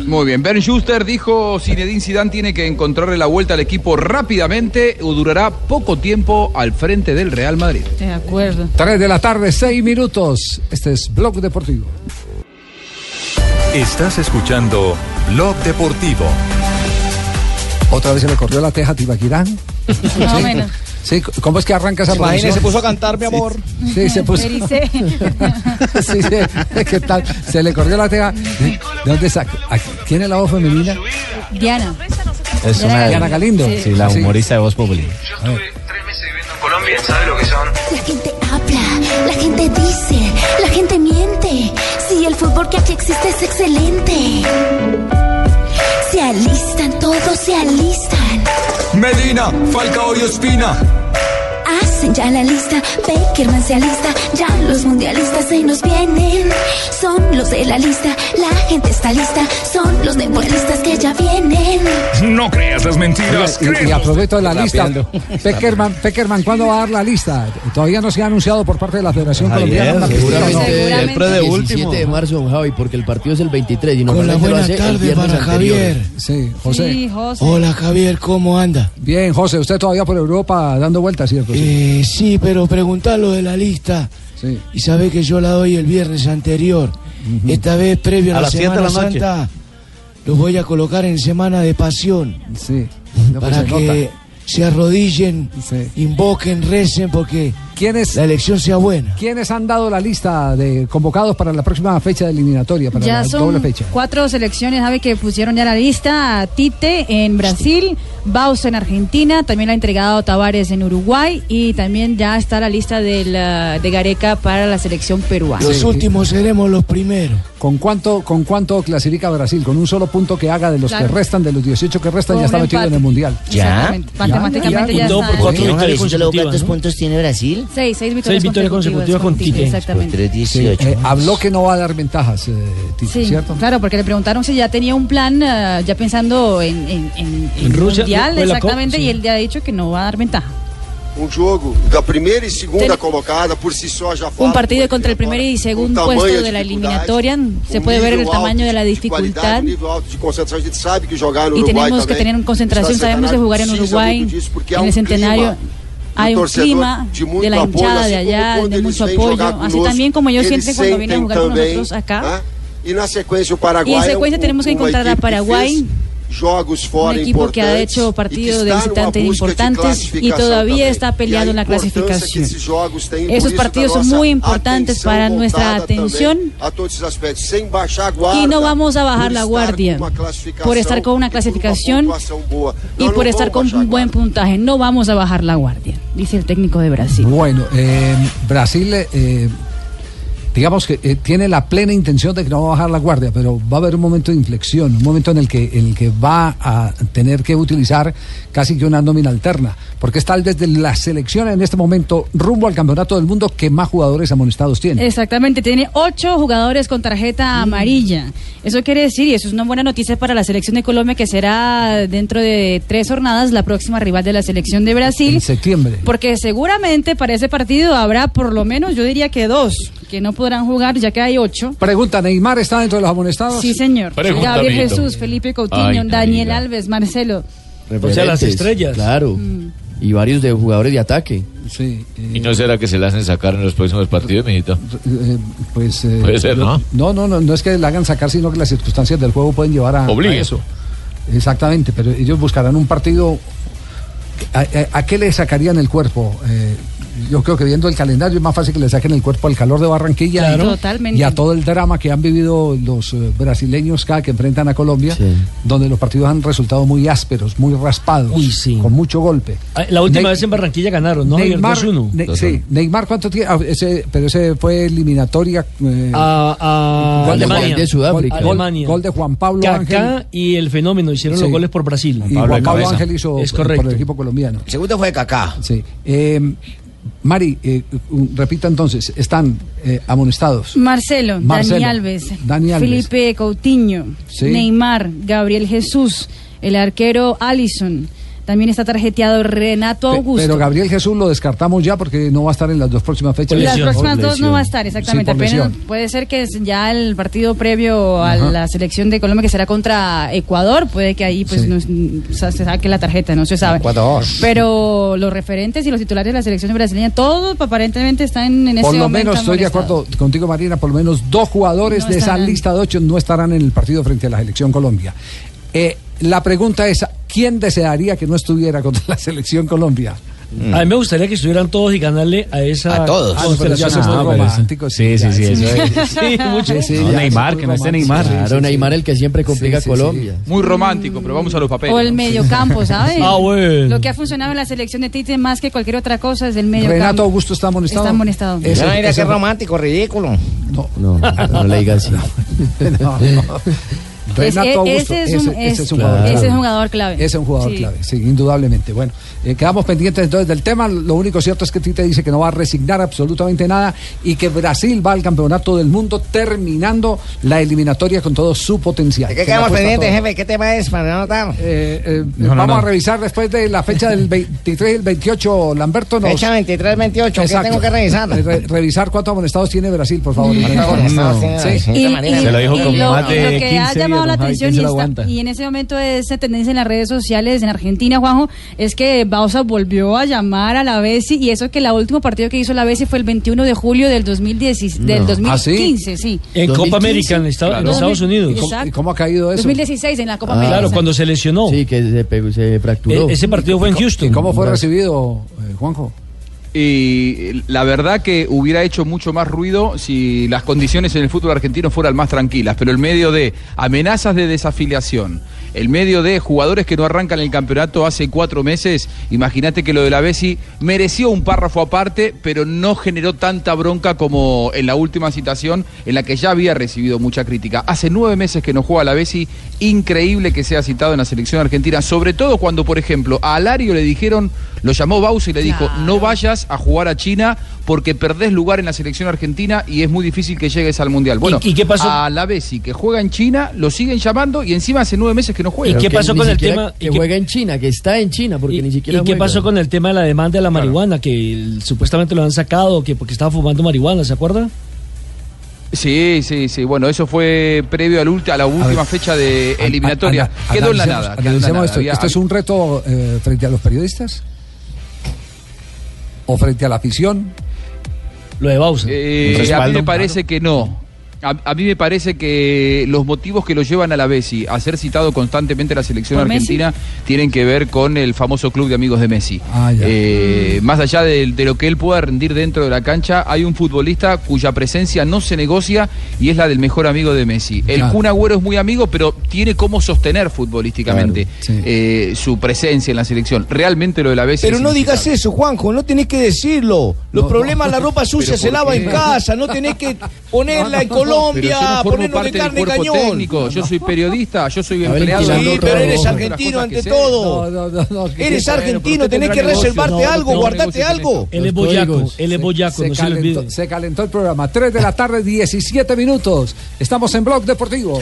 Muy bien, Ben Schuster dijo Zinedine Zidane tiene que encontrarle la vuelta al equipo rápidamente o durará poco tiempo al frente del Real Madrid. De acuerdo. 3 de la tarde, 6 minutos. Este es Blog Deportivo. Estás escuchando Blog Deportivo. Otra vez se le corrió la teja a Tibaquirán. *laughs* Más o menos. Sí, ¿cómo es que arranca esa Imagínese, producción? se puso a cantar, mi amor. Sí, se puso. *laughs* Sí, sí, ¿qué tal? Se le corrió la teja. ¿De dónde saca? ¿A- ¿Quién es la voz femenina? Diana. Es Diana una Diana Galindo. Sí, la Sí. humorista de Voz Populi. Colombia, ¿sabe lo que son? La gente habla, la gente dice, la gente miente. Sí, el fútbol que aquí existe es excelente. Se alistan, todos se alistan. Medina, Falcao y Ospina. Ya la lista, Beckerman se alista. Ya los mundialistas se nos vienen. Son los de la lista, la gente está lista. Son los deportistas que ya vienen. No creas las mentiras. Y, y aprovecho de la lista. Peckerman, Peckerman, ¿cuándo va a dar la lista? Todavía no se ha anunciado por parte de la Federación Colombiana. lista, ¿no? Seguramente Seguramente. el 17 de marzo, Javi, porque el partido es el 23 y Con la normalmente lo buena tarde viernes para anterior. Javier. Sí, José. Sí, José. Hola Javier, ¿cómo anda? Bien, José, usted todavía por Europa dando vueltas, ¿cierto? Sí. Eh, sí, pero preguntá lo de la lista. Sí. Y sabe que yo la doy el viernes anterior. Esta vez previo a, A la Semana la. Santa. Los voy a colocar en Semana de Pasión. Sí. No, pues para que nota. se arrodillen, Sí. invoquen, recen, porque ¿Quiénes, la elección sea buena. ¿Quiénes han dado la lista de convocados para la próxima fecha de eliminatoria, para Ya la doble son fecha? cuatro selecciones, sabe que pusieron ya la lista. Tite en Brasil, Baus en Argentina, también la ha entregado Tavares en Uruguay y también ya está la lista del, ah, de Gareca para la selección peruana. Los últimos seremos los primeros. ¿Con cuánto, ¿Con cuánto clasifica Brasil? Con un solo punto que haga de los Claro. que restan, de los 18 que restan, Con ya está un metido en empate. el Mundial. Exactamente. Matemáticamente ya, Y todo está. por cuatro Sí. victorias consecutivas, ¿Cuántos ¿no? puntos tiene Brasil? Seis, seis Seis victorias, victorias consecutivas con Tite. Exactamente. Sí, eh, habló que no va a dar ventajas, eh, Tite, Sí, ¿cierto? claro, porque le preguntaron si ya tenía un plan, ah, ya pensando en, en, en, En Rusia, mundial, Copa, exactamente, sí. y él ya ha dicho que no va a dar ventaja. Um jogo da primeira e segunda Ten- colocada por si só já Un fala partido contra el primer y segundo puesto de de la eliminatoria. Se um puede ver el nível tamaño alto de de um nível alto de concentração. A gente sabe que jogar no Y Uruguai tenemos que também tener concentración. está Sabemos que separado, jugar en precisa Uruguay, muito disso, porque há en el um centenario, clima hay un clima de de la hinchada de allá, de mucho apoyo. jogar Así conosco, también como eles sienten cuando vienen a jugar con nosotros acá. né? Na sequência o Paraguai Y en secuencia um- tenemos que encontrar a Paraguay, fez jogos Un fora equipo que ha hecho e que partidos de está numa visitantes importantes y classificação todavía está E peleando en la clasificación. esses jogos têm, por Esos partidos son muy importantes para nuestra atención também a todos esses aspectos, sem baixar a guarda, y no vamos a bajar por la estar guardia com uma classificação por estar con una e clasificación y por não estar vamos con un buen puntaje. No vamos a bajar la guardia, dice el técnico de Brasil. Bueno, eh, Brasil, eh, digamos que eh, tiene la plena intención de que no va a bajar la guardia, pero va a haber un momento de inflexión, un momento en el que, en el que va a tener que utilizar casi que una nómina alterna, porque es tal vez de la selección en este momento rumbo al campeonato del mundo que más jugadores amonestados tiene. Exactamente, tiene ocho jugadores con tarjeta amarilla. Eso quiere decir, y eso es una buena noticia para la selección de Colombia, que será dentro de tres jornadas la próxima rival de la selección de Brasil. En septiembre. Porque seguramente para ese partido habrá por lo menos, yo diría que dos, que no podrán jugar, ya que hay ocho. Pregunta, ¿Neymar está dentro de los amonestados? Sí, señor. Pregunta, Gabriel. Jesús, Felipe Coutinho, Ay, Daniel. Alves, Marcelo. O sea, las estrellas. Claro. Y varios de jugadores de ataque. Sí. ¿Y no será que se la hacen sacar en los próximos partidos, mijito? Eh, pues eh, Puede ser, ¿no? No, no, no, no es que la hagan sacar, sino que las circunstancias del juego pueden llevar a, a eso. Exactamente, pero ellos buscarán un partido. ¿A, a- a qué le sacarían el cuerpo? Yo creo que viendo el calendario es más fácil que le saquen el cuerpo al calor de Barranquilla Claro. y- Totalmente. y a todo el drama que han vivido los eh, brasileños cada que enfrentan a Colombia, donde los partidos han resultado muy ásperos, muy raspados, con mucho golpe. Ah, La última Ney- vez en Barranquilla ganaron, ¿no? Neymar, 2-1. Ne- sí, Neymar, ¿cuánto tiene? Ah, ese- pero ese fue eliminatoria. eh, A, a gol de Alemania. De Sudáfrica. Gol, Alemania. gol de Juan Pablo Kaká Ángel. y el fenómeno hicieron Sí. los goles por Brasil. y Juan Pablo Ángel hizo Es por- correcto. por el equipo colombiano. El segundo fue Kaká. Sí. Eh, Mari, eh, repita entonces, están eh, amonestados. Marcelo, Marcelo, Dani Alves, Dani Alves. Felipe Coutinho, Sí. Neymar, Gabriel Jesús, el arquero Allison. También está tarjeteado Renato Augusto. Pero Gabriel Jesús lo descartamos ya porque no va a estar en las dos próximas fechas. las próximas dos no va a estar, exactamente. Sí, Apenas puede ser que ya el partido previo a Ajá. la selección de Colombia que será contra Ecuador, puede que ahí pues Sí. nos- o sea, se saque la tarjeta, no se sabe. Ecuador. Pero los referentes y los titulares de la selección brasileña, todos aparentemente están en ese Por lo momento menos, estoy de acuerdo contigo, Marina, por lo menos dos jugadores No de esa lista de ocho no estarán en el partido frente a la selección Colombia. Eh, la pregunta es, ¿quién desearía que no estuviera contra la selección Colombia? A mí me gustaría que estuvieran todos y ganarle a esa A todos. Ah, constelación. romántico, Sí, sí, sí, eso es. *laughs* Sí, mucho. Sí, sí, No, ya, Neymar, eso que no esté. Neymar. Claro, Neymar el que siempre complica Sí, sí, a Colombia. Muy romántico, pero vamos a los papeles. O el mediocampo, ¿sabes? Ah, bueno. Lo que ha funcionado en la selección de Tite más que cualquier otra cosa es el mediocampo. Renato Augusto está amonestado. Está amonestado. Ese- No, mira qué romántico, ridículo. No, No, no le diga así. *laughs* no, no. *laughs* Es- Renato Augusto, ese, es un, ese- ese es un ese clave. es un jugador clave. Ese es un jugador Sí. clave, sí, indudablemente. Bueno, eh, quedamos pendientes entonces del tema. Lo único cierto es que Tite dice que no va a resignar absolutamente nada y que Brasil va al campeonato del mundo terminando la eliminatoria con todo su potencial. ¿De qué quedamos pendientes, jefe? ¿Qué tema es para no anotar? Eh, eh, No, no, vamos no. a revisar después de la fecha del 23 y el 28. Lamberto nos. Fecha 23-28, ¿qué Exacto. tengo que revisar? Eh, re- revisar cuántos amonestados tiene Brasil, por favor. Y- Se lo dijo y con lo, más de lo que 15 ha llamado días, la atención y en ese momento esa tendencia en las redes sociales en Argentina, Juanjo, es que Bausa volvió a llamar a la Bessi y eso que el último partido que hizo la Bessi fue el 21 de julio del, 2010, del No. 2015, sí. En 2015. Copa América en, Estados- en Claro. Estados Unidos. ¿Y cómo- Exacto. ¿Y cómo ha caído eso? 2016 en la Copa Ah, América. Claro, cuando se lesionó. Sí, que se, pegó, se fracturó. E- ese partido fue en Houston. ¿Y cómo fue recibido, eh, Juanjo? Y la verdad que hubiera hecho mucho más ruido si las condiciones en el fútbol argentino fueran más tranquilas, pero el medio de amenazas de desafiliación, el medio de jugadores que no arrancan el campeonato hace cuatro meses, imagínate que lo de la Bessi mereció un párrafo aparte, pero no generó tanta bronca como en la última citación en la que ya había recibido mucha crítica. Hace nueve meses que no juega la Bessi, increíble que sea citado en la selección argentina, sobre todo cuando, por ejemplo, a Alario le dijeron, lo llamó Bausa y le dijo, no vayas a jugar a China porque perdés lugar en la selección argentina y es muy difícil que llegues al Mundial. Bueno, ¿Y- y qué pasó? a la Bessi que juega en China, lo siguen llamando y encima hace nueve meses que no juega. ¿Y qué pasó con el tema- Que juega en China, que está en China, porque ¿Y, ni siquiera y qué pasó con el tema de la demanda de la marihuana? Que el- supuestamente lo han sacado, que porque estaba fumando marihuana, ¿se acuerda? Sí, sí, sí. Bueno, eso fue previo al ulti- a la última fecha de eliminatoria. ana- quedó en la analicemos- nada. quedó en la nada. esto. Había- ¿Esto es un reto eh, frente a los periodistas? ¿O frente a la afición? Lo de Bausa. Eh, a mí me parece que no. A, a mí me parece que los motivos que lo llevan a la Bessi a ser citado constantemente en la selección argentina tienen que ver con el famoso club de amigos de Messi. Ah. Eh, más allá de, de lo que él pueda rendir dentro de la cancha, hay un futbolista cuya presencia no se negocia y es la del mejor amigo de Messi. El. Kun Agüero es muy amigo, pero tiene cómo sostener futbolísticamente Claro, sí. eh, su presencia en la selección. Realmente lo de la Bessi Pero es no digas eso, Juanjo, no tenés que decirlo. Los No, problemas, no. la ropa sucia ¿Pero se lava qué? en casa, no tenés que *laughs* ponerla en Pero Colombia, ponernos de carne cañón. técnico, yo soy periodista, yo soy empleado. Sí, pero eres argentino ante todo. Eres argentino, tenés que reservarte algo, con algo. Él es boyaco, él es boyaco, se calentó el programa. 3 de la tarde, 17 minutos. Estamos en Blog Deportivo.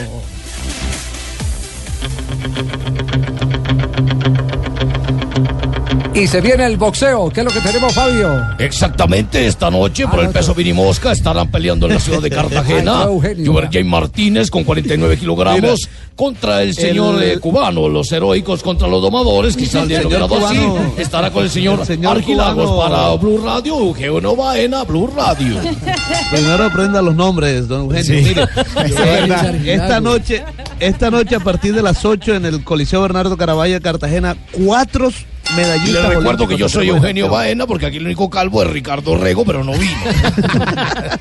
Y se viene el boxeo. ¿Qué es lo que tenemos, Fabio? Exactamente, esta noche por el peso minimosca estarán peleando en la ciudad de *laughs* Cartagena. Eugenio. Yuber Martínez con 49 kilogramos contra el señor, eh, cubano, los heroicos contra los domadores, quizás le nombrado así. Estará con el señor, señor Argilagos cubano. para Blue Radio, Eugenio Baena, Blue Radio. *laughs* Primero aprenda los nombres, don Eugenio. Mire, *laughs* verdad, esta noche, esta noche a partir de las 8 en el Coliseo Bernardo Caravaggio de Cartagena, cuatro Les recuerdo que yo en soy Eugenio. Baena, porque aquí el único calvo es Ricardo Rego, pero no vino. *laughs*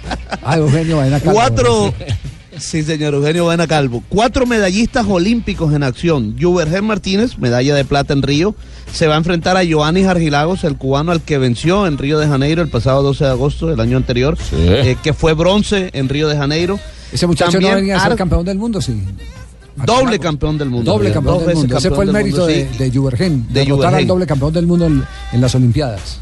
Ah, Eugenio Baena Calvo. Cuatro. *laughs* Sí, señor Eugenio Baena Calvo. Cuatro medallistas olímpicos en acción. Juvergen Martínez, medalla de plata en Río, se va a enfrentar a Joanis Argilagos, el cubano al que venció en Río de Janeiro el pasado 12 de agosto del año anterior, eh, que fue bronce en Río de Janeiro. Ese muchacho También no venía a ser campeón del mundo, sí. Doble campeón del mundo. Doble campeón del mundo. Ese fue el mérito de, de Juvergen. De al doble campeón del mundo en, en las Olimpiadas.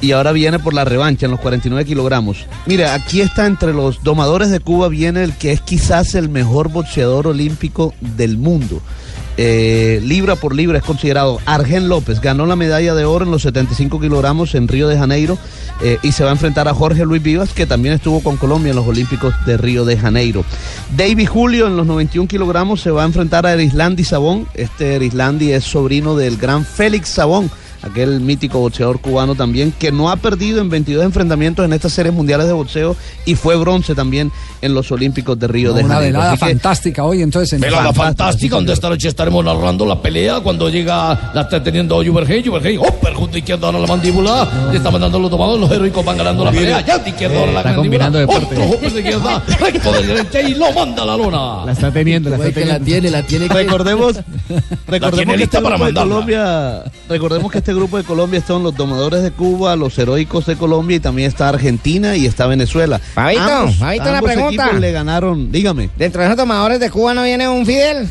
y ahora viene por la revancha en los 49 kilogramos. Mira, aquí está entre los domadores de Cuba, viene el que es quizás el mejor boxeador olímpico del mundo. Eh, libra por libra es considerado Argen López, ganó la medalla de oro en los 75 kilogramos en Río de Janeiro eh, y se va a enfrentar a Jorge Luis Vivas, que también estuvo con Colombia en los Olímpicos de Río de Janeiro. David Julio en los 91 kilogramos se va a enfrentar a Erislandi Sabón. Este Erislandi es sobrino del gran Félix Sabón aquel mítico boxeador cubano también, que no ha perdido en 22 enfrentamientos en estas series mundiales de boxeo y fue bronce también en los Olímpicos de Río de Una Janeiro. velada Así que- fantástica hoy, entonces. En Velada fantástica, donde esta noche estaremos narrando la pelea cuando llega, la está teniendo Juvergen, Juvergen, oh, perjunto izquierdo ahora la mandíbula, le está mandando los tomados, los heroicos van ganando la pelea, ya de izquierdo ahora la Está mandíbula, combinando deporte. otro de izquierda, *laughs* recto de derecha y lo manda a la lona. La está teniendo, la está que la teniendo. tiene, la tiene que... Recordemos, *laughs* tiene recordemos que lista este para de mandarla. Colombia, recordemos que este grupo de Colombia son los domadores de Cuba, los heroicos de Colombia y también está Argentina y está Venezuela. Fabito, Ambos- ambos pregunta. le ganaron, dígame. Dentro de esos tomadores de Cuba no viene un Fidel.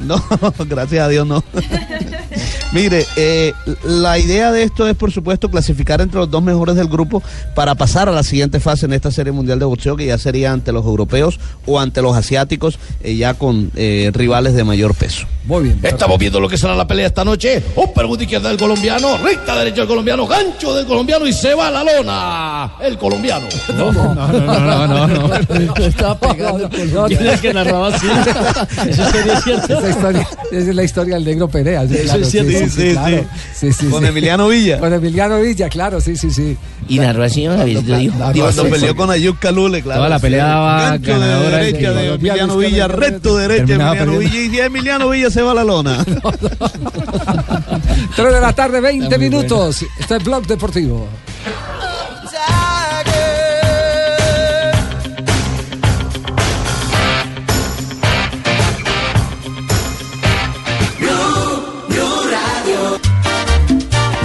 No, *laughs* gracias a Dios no. *laughs* Mire, eh, la idea de esto es, por supuesto, clasificar entre los dos mejores del grupo para pasar a la siguiente fase en esta serie mundial de boxeo, que ya sería ante los europeos o ante los asiáticos, eh, ya con eh, rivales de mayor peso. Muy bien. Estamos viendo lo que será la pelea esta noche. Perjunto izquierda del colombiano, recta derecha del colombiano, gancho del colombiano y se va a la lona. El colombiano. *laughs* No, no, no, no, no. Estaba pegando con No, ¿Quién es que narraba así? Eso sería cierto. Esa historia, esa es la historia del negro Perea. Sí, Eso claro, es cierto. sí, Sí, sí, claro. Sí, sí, Con sí. Emiliano Villa. Con Emiliano Villa, claro, sí, sí, sí. Y narró así, ¿no? Dijo. Cuando peleó con Ayub Calule, claro. Toda la pelea Gancho de ganadora de- derecha de Emiliano Villa, recto derecha Emiliano perdiendo. Villa y si Emiliano Villa se va a la lona. *laughs* 3 de la tarde, 20 minutos. Este es Blog Deportivo.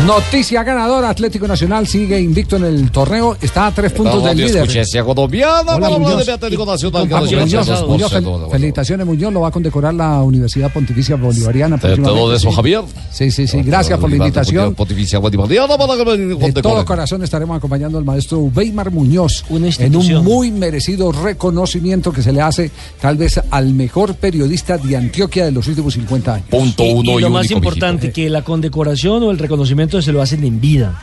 Noticia ganadora, Atlético Nacional sigue invicto en el torneo, está a tres puntos del líder. felicitaciones Muñoz, lo va a condecorar la Universidad Pontificia Bolivariana. próximamente, sí. Javier. Sí, sí, sí, gracias por la invitación. Pontificia Bolivariana De todo corazón estaremos acompañando al maestro Weimar Muñoz en un muy merecido reconocimiento que se le hace tal vez al mejor periodista de Antioquia de los últimos 50 años. Punto Y, y uno y, lo más único, importante, que la condecoración o el reconocimiento se lo hacen en vida.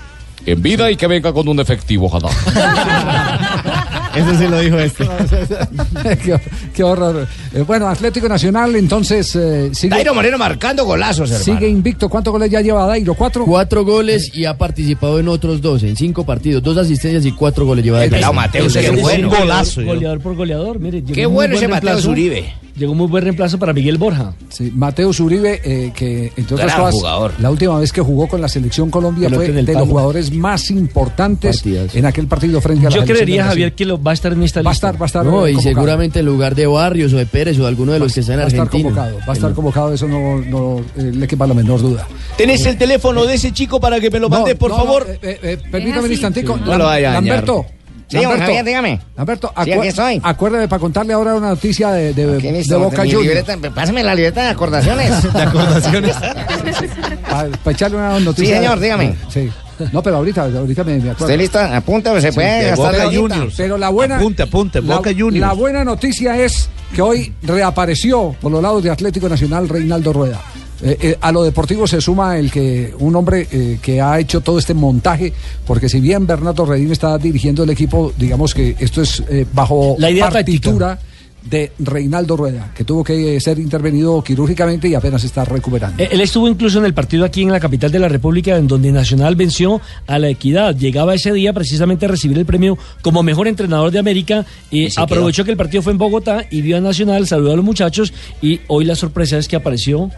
En vida y que venga con un efectivo, ojalá. *laughs* Eso sí lo dijo este. *laughs* qué, qué horror. Eh, bueno, Atlético Nacional entonces eh, sigue, Dairo Moreno marcando golazos, hermano. sigue invicto. ¿Cuántos goles ya lleva Dairo? ¿Cuatro? Cuatro goles y ha participado en otros dos, en cinco partidos, dos asistencias y cuatro goles lleva. Mateus, Ese qué bueno. un Golazo. Goleador por goleador, mire. Qué bueno buen ese reemplazo. Uribe. Llegó un muy buen reemplazo para Miguel Borja. Sí, Mateus Uribe, eh, que entre otras Gran cosas, jugador. la última vez que jugó con la selección Colombia fue de los jugadores más importantes en aquel partido frente a la Yo selección creería. Javier, que lo, va a estar en esta Va a lista. estar, va a estar. No, eh, y convocado. seguramente en lugar de Barrios o de Pérez o de alguno de los que están en Va a estar Argentina. convocado, va a estar convocado, eso no, no eh, le quepa la menor duda. ¿Tenés el teléfono de ese chico para que me lo No, mandes, por no, favor? no, eh, eh, eh, permítame un instantico. No lo vaya a dañar. Lamberto. Sí, Javier, dígame. Lamberto, Sí, acu- aquí estoy. acuérdame para contarle ahora una noticia de, de, de listo, Boca Juniors. pásame la libreta de acordaciones. *laughs* De acordaciones. *laughs* Para echarle una noticia. Sí, señor, dígame. Sí. No, pero ahorita, ahorita me, me acuerdo. ¿Estoy listo? Apunta, se puede de gastar Boca ahorita. Juniors. Pero la buena. Apunte, apunte, la, Boca Juniors. la buena noticia es que hoy reapareció por los lados de Atlético Nacional Reinaldo Rueda. Eh, eh, a lo deportivo se suma el que un hombre eh, que ha hecho todo este montaje, porque si bien Bernardo Redín está dirigiendo el equipo, digamos que esto es eh, bajo La idea partitura de Reinaldo Rueda, que tuvo que ser intervenido quirúrgicamente y apenas está recuperando. Eh, Él estuvo incluso en el partido aquí en la capital de la República, en donde Nacional venció a la Equidad. Llegaba ese día precisamente a recibir el premio como mejor entrenador de América. Y aprovechó que el partido fue en Bogotá y vio a Nacional, saludó a los muchachos. Y hoy la sorpresa es que apareció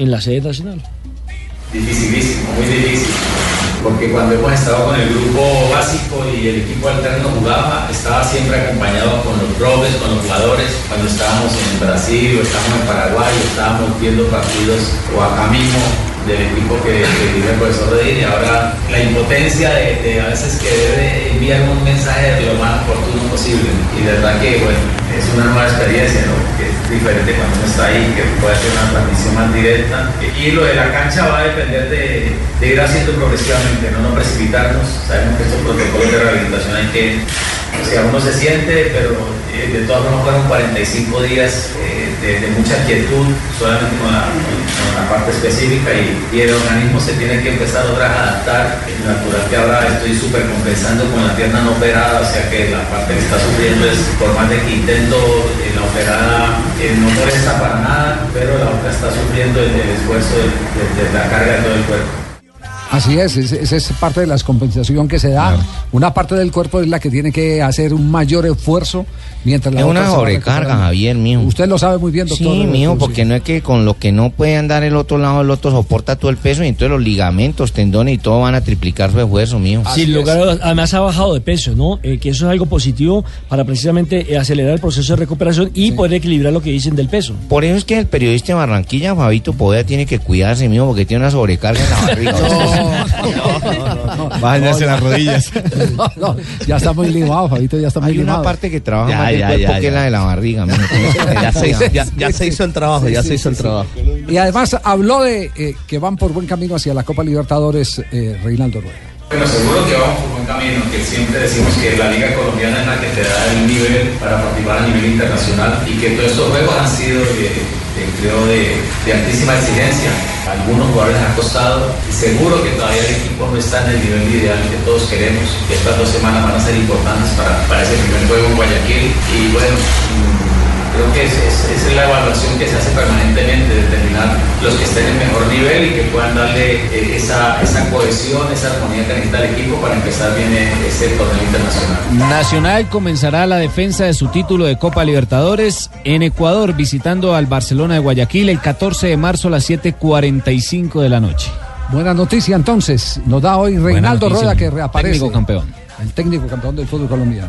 en la sede nacional. dificilísimo, muy difícil. Porque cuando hemos estado con el grupo básico y el equipo alterno jugaba, estaba siempre acompañado con los profes, con los jugadores. Cuando estábamos en Brasil o estábamos en Paraguay, estábamos viendo partidos o acá mismo del equipo que, que el profesor Redín y ahora la impotencia de, a veces querer enviar un mensaje lo más oportuno posible. Y de verdad que, bueno, una nueva experiencia, ¿no? Que es diferente cuando uno está ahí, que puede hacer una transmisión más directa. Y lo de la cancha va a depender de, ir haciendo progresivamente, no, no precipitarnos. Sabemos que estos protocolos de rehabilitación hay que, o sea, uno se siente, pero eh, de todas formas fueron 45 días eh, de, mucha quietud, solamente con la, la parte específica y, el organismo se tiene que empezar otra vez a adaptar. Es natural que ahora estoy súper compensando con la pierna no operada, o sea que la parte que está sufriendo es por más de que intento eh, la operada no molesta para nada, pero la otra está sufriendo el, esfuerzo de, de- de la carga de todo el cuerpo. Así es, es- esa es parte de la compensación que se da. Una parte del cuerpo es la que tiene que hacer un mayor esfuerzo mientras la Es otra una sobrecarga. Javier, mijo. Usted lo sabe muy bien, doctor. Sí, sí. porque no es que con lo que no puede andar el otro lado, el otro soporta todo el peso y entonces los ligamentos, tendones y todo van a triplicar su esfuerzo. Sin lugar a además ha bajado de peso, ¿no? Eh, que eso es algo positivo para precisamente eh, acelerar el proceso de recuperación y poder equilibrar lo que dicen del peso. Por eso es que el periodista de Barranquilla, Fabito Poveda, tiene que cuidarse, mijo, porque tiene una sobrecarga en la barriga. *laughs* Báñase las rodillas. *laughs* No, no, ya está muy limado, Fabito, ya está muy Hay una parte que trabaja más cuerpo ya, que la de la barriga. *laughs* Ya se hizo- ya- ya se hizo el trabajo, ya se hizo el trabajo. Y además habló de eh, que van por buen camino hacia la Copa Libertadores, eh, Reinaldo Rueda. Bueno, seguro que vamos por buen camino, que siempre decimos que la Liga Colombiana es la que te da el nivel para participar a nivel internacional y que todos estos juegos han sido, de, de- creo, de, altísima exigencia. Algunos jugadores les ha costado y seguro que todavía el equipo no está en el nivel ideal que todos queremos. Que estas dos semanas van a ser importantes para, para ese primer juego en Guayaquil y bueno. Creo que es, es- esa es la evaluación que se hace permanentemente, determinar los que estén en mejor nivel y que puedan darle eh, esa, esa cohesión, esa armonía que necesita el equipo para empezar bien eh, ese torneo internacional. Nacional comenzará la defensa de su título de Copa Libertadores en Ecuador, visitando al Barcelona de Guayaquil el 14 de marzo a las 7:45 de la noche. Buena noticia entonces, nos da hoy Reinaldo noticia. Rueda que reaparece. Técnico campeón. El técnico campeón del fútbol colombiano.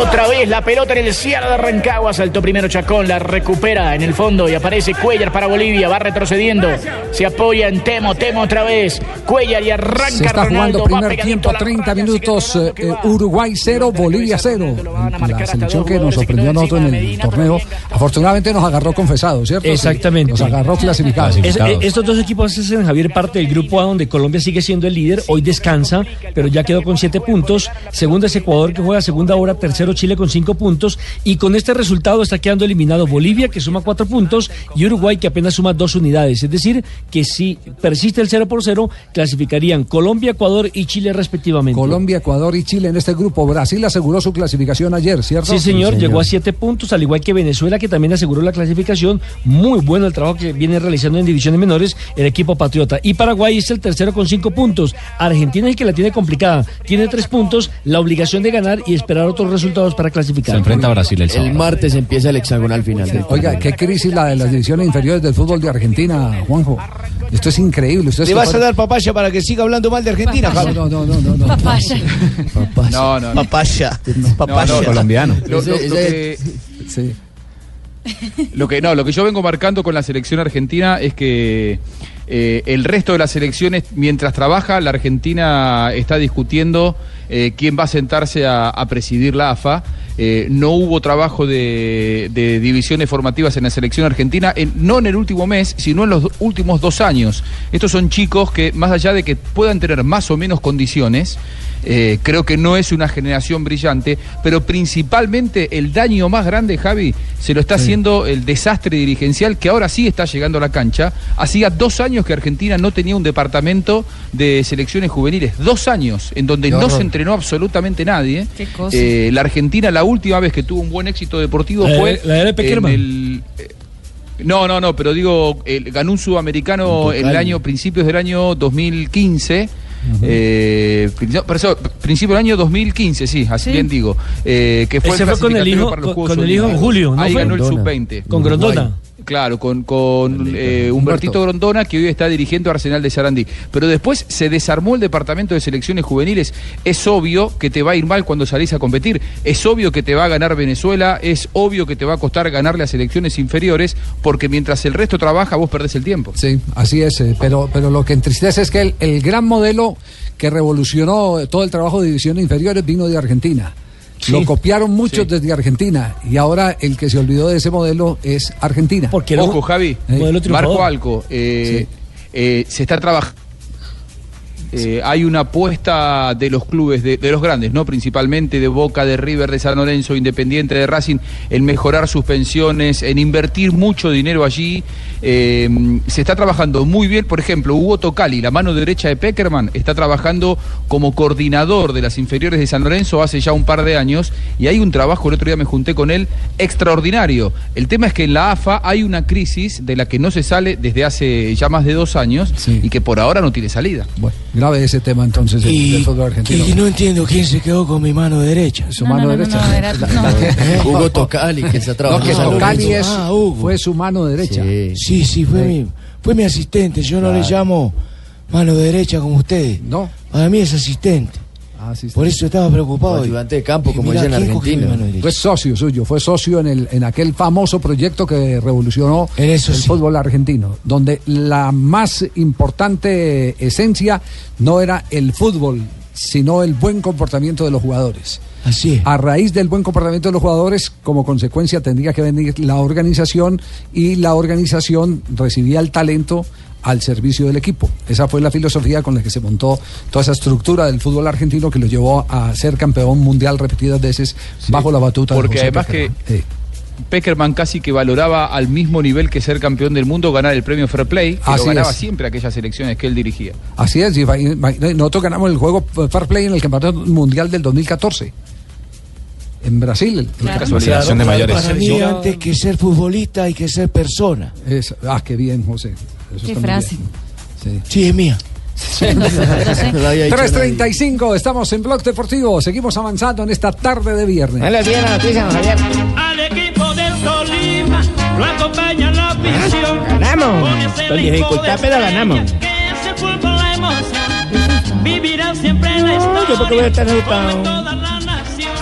Otra vez la pelota en el cierre de Rancagua. Saltó primero Chacón, la recupera en el fondo y aparece Cuellar para Bolivia. Va retrocediendo. Se apoya en Temo, Temo otra vez. Cuellar y arranca Se está Ronaldo. jugando primer tiempo, a la 30 minutos, eh, Uruguay 0, Bolivia 0. La selección que nos sorprendió a nosotros en el torneo, afortunadamente nos agarró confesado, ¿cierto? Exactamente. Nos agarró clasificados. Es- eh, estos dos equipos hacen Javier parte del grupo A donde Colombia sigue siendo el líder, hoy descansa, pero ya quedó con siete puntos. Segundo es Ecuador que juega segunda hora, tercero Chile con cinco puntos y con este resultado está quedando eliminado Bolivia que suma cuatro puntos y Uruguay que apenas suma dos unidades. Es decir, que si persiste el 0 por 0, clasificarían Colombia, Ecuador y Chile respectivamente. Colombia, Ecuador y Chile en este grupo. Brasil aseguró su clasificación ayer, ¿cierto? Sí, señor, llegó a siete puntos, al igual que Venezuela, que también aseguró la clasificación. Muy bueno el trabajo que viene realizando en divisiones menores el equipo patriota. Y Paraguay es el tercero con cinco puntos. Argentina es el que la tiene complicada. Tiene tres puntos, la obligación de ganar y esperar otros resultados para clasificar. Se enfrenta a Brasil el sábado. El martes empieza el hexagonal final. Oiga, qué crisis la de las divisiones inferiores del fútbol de Argentina, Juanjo. Esto es increíble. Ustedes ¿Le vas a dar papaya para que siga hablando mal de Argentina, No, Javi? no, no, no, no. no. Papaya. No, no, no. Papaya. Papaya. No, colombiano. Lo, lo- lo que, Sí. lo que no, lo que yo vengo marcando con la selección argentina es que eh, el resto de las selecciones, mientras trabaja, la Argentina está discutiendo eh, quién va a sentarse a, presidir la AFA. Eh, no hubo trabajo de, divisiones formativas en la selección argentina, en- no en el último mes, sino en los últimos dos años. Estos son chicos que, más allá de que puedan tener más o menos condiciones, eh, creo que no es una generación brillante, pero principalmente el daño más grande, Javi, se lo está haciendo el desastre dirigencial que ahora sí está llegando a la cancha. Hacía dos años que Argentina no tenía un departamento de selecciones juveniles, dos años, en donde no se entrenó absolutamente nadie. Qué cosa. Eh, la Argentina, la última vez que tuvo un buen éxito deportivo La de- fue. la de en el- eh, no, no, no, pero digo, ganó un sudamericano en el año, principios del año 2015. Eh, no, pero eso, principio del año 2015, sí, así bien digo. eh, que fue Ese fue con el hijo- para los con- el hijo. Julio, ¿no Ahí fue? ganó el Grondona. sub-20. Con Grondona. Claro, con, con eh, Humbertito Grondona, que hoy está dirigiendo Arsenal de Sarandí. Pero después se desarmó el departamento de selecciones juveniles. Es obvio que te va a ir mal cuando salís a competir. Es obvio que te va a ganar Venezuela. Es obvio que te va a costar ganarle a selecciones inferiores, porque mientras el resto trabaja, vos perdés el tiempo. Sí, así es, eh, pero, pero lo que entristece es que el, el gran modelo que revolucionó todo el trabajo de divisiones inferiores vino de Argentina. Sí. Lo copiaron muchos desde Argentina y ahora el que se olvidó de ese modelo es Argentina. Porque Ojo, Javi, Marco Alco, eh, eh, se está trabajando. Eh, hay una apuesta de los clubes, de, de los grandes, no principalmente de Boca, de River, de San Lorenzo, Independiente, de Racing, en mejorar sus pensiones, en invertir mucho dinero allí. Eh, se está trabajando muy bien, por ejemplo, Hugo Tocali, la mano derecha de Peckerman, está trabajando como coordinador de las inferiores de San Lorenzo hace ya un par de años y hay un trabajo, el otro día me junté con él, extraordinario. El tema es que en la AFA hay una crisis de la que no se sale desde hace ya más de dos años y que por ahora no tiene salida. Bueno, grave ese tema entonces del, Y, del fútbol argentino. y no entiendo quién se quedó con mi mano derecha. Su mano derecha. Hugo Tocali, que está No, trabajando. que Tocali es, Ah, fue su mano derecha. Sí, sí, fue, mi, fue mi asistente. Yo no le llamo mano derecha como ustedes. No. Para mí es asistente. Por eso estaba preocupado. O ayudante de campo, como dicen en ¿quién cogió mi Argentina. mano derecha? Fue socio suyo, fue socio en, el, en aquel famoso proyecto que revolucionó el fútbol argentino, donde la más importante esencia no era el fútbol, sino el buen comportamiento de los jugadores. Así es. A raíz del buen comportamiento de los jugadores, como consecuencia tendría que venir la organización y la organización recibía el talento al servicio del equipo. Esa fue la filosofía con la que se montó toda esa estructura del fútbol argentino que lo llevó a ser campeón mundial repetidas veces bajo la batuta Porque de José además que Peckerman. Peckerman casi que valoraba al mismo nivel que ser campeón del mundo ganar el premio Fair Play, que Así lo ganaba es. siempre aquellas elecciones que él dirigía. Así es, nosotros ganamos el juego Fair Play en el Campeonato Mundial del 2014. En Brasil. el- el Claro, campeonato. Para mí, antes que ser futbolista, hay que ser persona. Es- ah, qué bien, José. Eso Qué frase. bien. Sí, es mía. Sí. 3.35, estamos en Blog Deportivo. Seguimos avanzando en esta tarde de viernes. Al equipo del Tolima lo acompaña la afición. Ganamos. Con dificultad, de pero ganamos. Vivirán siempre en la historia. yo porque voy a estar.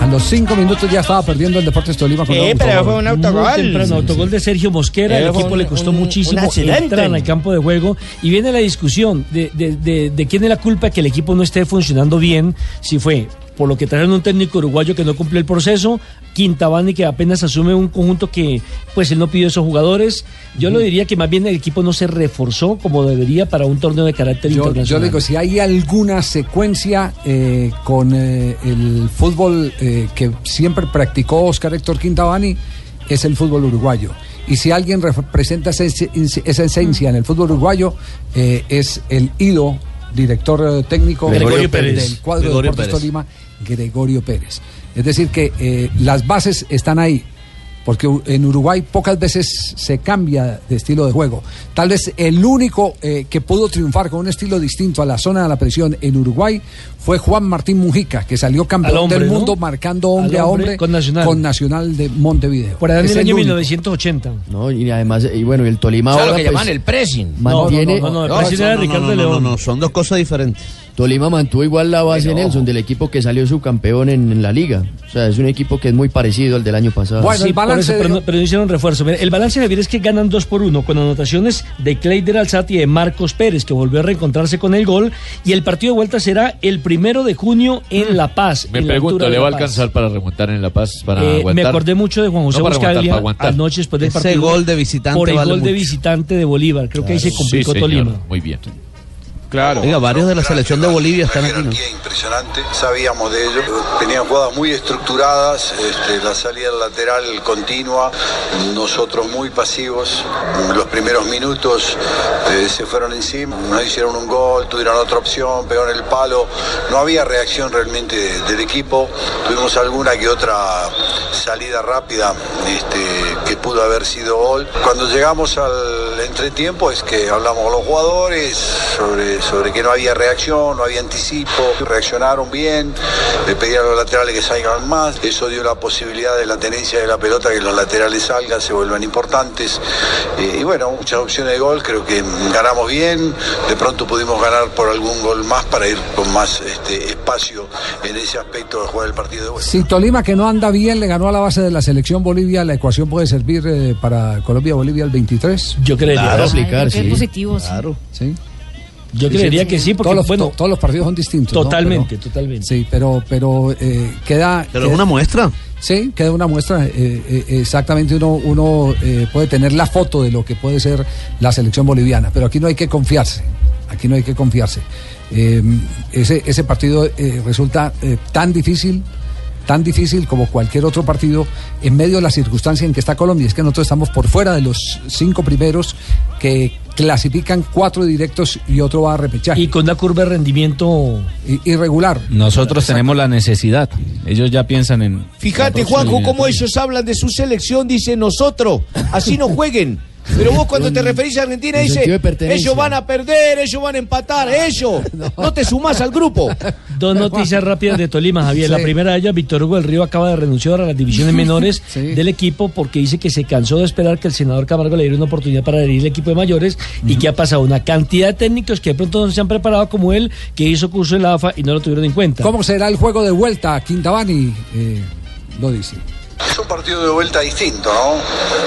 A los cinco minutos ya estaba perdiendo el Deportes Tolima con Sí, un pero fue un autogol. Muy temprano, autogol de Sergio Mosquera, el Pero equipo un- le costó un- muchísimo un entrar al campo de juego. Y viene la discusión de, de, de- de quién es la culpa que el equipo no esté funcionando bien, si fue por lo que trajeron un técnico uruguayo que no cumplió el proceso, Quintabani que apenas asume un conjunto que pues él no pidió esos jugadores, yo lo diría que más bien el equipo no se reforzó como debería para un torneo de carácter Yo, yo internacional. digo, si hay alguna secuencia eh, con eh, el fútbol eh, que siempre practicó Oscar Héctor Quintabani, es el fútbol uruguayo. Y si alguien representa esa, es- esa esencia en el fútbol uruguayo, eh, es el ido director técnico Gregorio del, Pérez. del cuadro Gregorio de Deportes Pérez. Tolima, Gregorio Pérez. Es decir, que eh, las bases están ahí. Porque u- en Uruguay pocas veces se cambia de estilo de juego. Tal vez el único eh, que pudo triunfar con un estilo distinto a la zona de la presión en Uruguay fue Juan Martín Mujica, que salió campeón hombre, del ¿no? mundo marcando hombre a hombre con Nacional. con Nacional de Montevideo. Por allá en el año único. 1980. No, y además, y bueno, el Tolima O sea, ahora lo que pues, llaman el pressing. mantiene... No, no, no, no, el pressing era Ricardo no, no, León. no, son dos cosas diferentes. Tolima mantuvo igual la base Pero- Nelson del equipo que salió subcampeón en, en la liga. O sea, es un equipo que es muy parecido al del año pasado. Sí, por eso, pero, no, pero no hicieron refuerzo. Mira, el balance Javier es que ganan dos por uno con anotaciones de Cleider Alzati y de Marcos Pérez, que volvió a reencontrarse con el gol. Y el partido de vuelta será el primero de junio en La Paz. Me pregunto, ¿le va a alcanzar para remontar en La Paz? Para Eh, me aguantar? acordé mucho de Juan José No Buscaglia anoche después del Ese partido. gol de visitante Por el vale gol de visitante de Bolívar. Creo que ahí se complicó Sí, señor, Tolima. Muy bien. Claro. Oiga, varios de la selección de Bolivia están aquí, ¿no? impresionante, sabíamos de ello. Tenían jugadas muy estructuradas, este, la salida lateral continua, nosotros muy pasivos. Los primeros minutos eh, se fueron encima, nos hicieron un gol, tuvieron otra opción, pegaron el palo. No había reacción realmente de- del equipo. Tuvimos alguna que otra salida rápida este, que pudo haber sido gol. Cuando llegamos al entretiempo es que hablamos con los jugadores sobre, sobre que no había reacción, no había anticipo, reaccionaron bien, le pedí a los laterales que salgan más, eso dio la posibilidad de la tenencia de la pelota, que los laterales salgan, se vuelvan importantes. Eh, y bueno, muchas opciones de gol, creo que ganamos bien, de pronto pudimos ganar por algún gol más para ir con más este, espacio en ese aspecto de jugar el partido de vuelta. Si Tolima, que no anda bien, le ganó a la base de la selección Bolivia, ¿la ecuación puede servir eh, para Colombia-Bolivia el 23? Yo creería. Claro, Ay, aplicar, Qué positivo, sí. Sí. Yo creería que sí, porque todos los, bueno, to- todos los partidos son distintos. ¿no? Totalmente, Pero- totalmente. Sí, pero, pero eh, queda. Pero queda- una muestra. Sí, queda una muestra. eh, eh, exactamente, uno, uno eh, puede tener la foto de lo que puede ser la selección boliviana, pero aquí no hay que confiarse. Aquí no hay que confiarse. Eh, ese, ese partido eh, resulta eh, tan difícil, tan difícil como cualquier otro partido en medio de la circunstancia en que está Colombia. Es que nosotros estamos por fuera de los cinco primeros que clasifican cuatro directos y otro va a repechaje. Y con una curva de rendimiento irregular. Nosotros tenemos la necesidad. Ellos ya piensan en. Fíjate, Juanjo, cómo ellos hablan de su selección, dice nosotros, así no jueguen. *laughs* Pero vos cuando te referís a Argentina con dice, sentido de pertenencia. ellos van a perder, ellos van a empatar, ellos. *laughs* No te sumás al grupo. Dos noticias rápidas de Tolima, Javier. La primera de ellas, Víctor Hugo del Río acaba de renunciar a las divisiones *laughs* menores del equipo porque dice que se cansó de esperar que el senador Camargo le diera una oportunidad para dirigir el equipo de mayores y que ha pasado una cantidad de técnicos que de pronto no se han preparado como él, que hizo curso en la AFA y no lo tuvieron en cuenta. ¿Cómo será el juego de vuelta? Quintabani eh, lo dice. Es un partido de vuelta distinto, ¿no?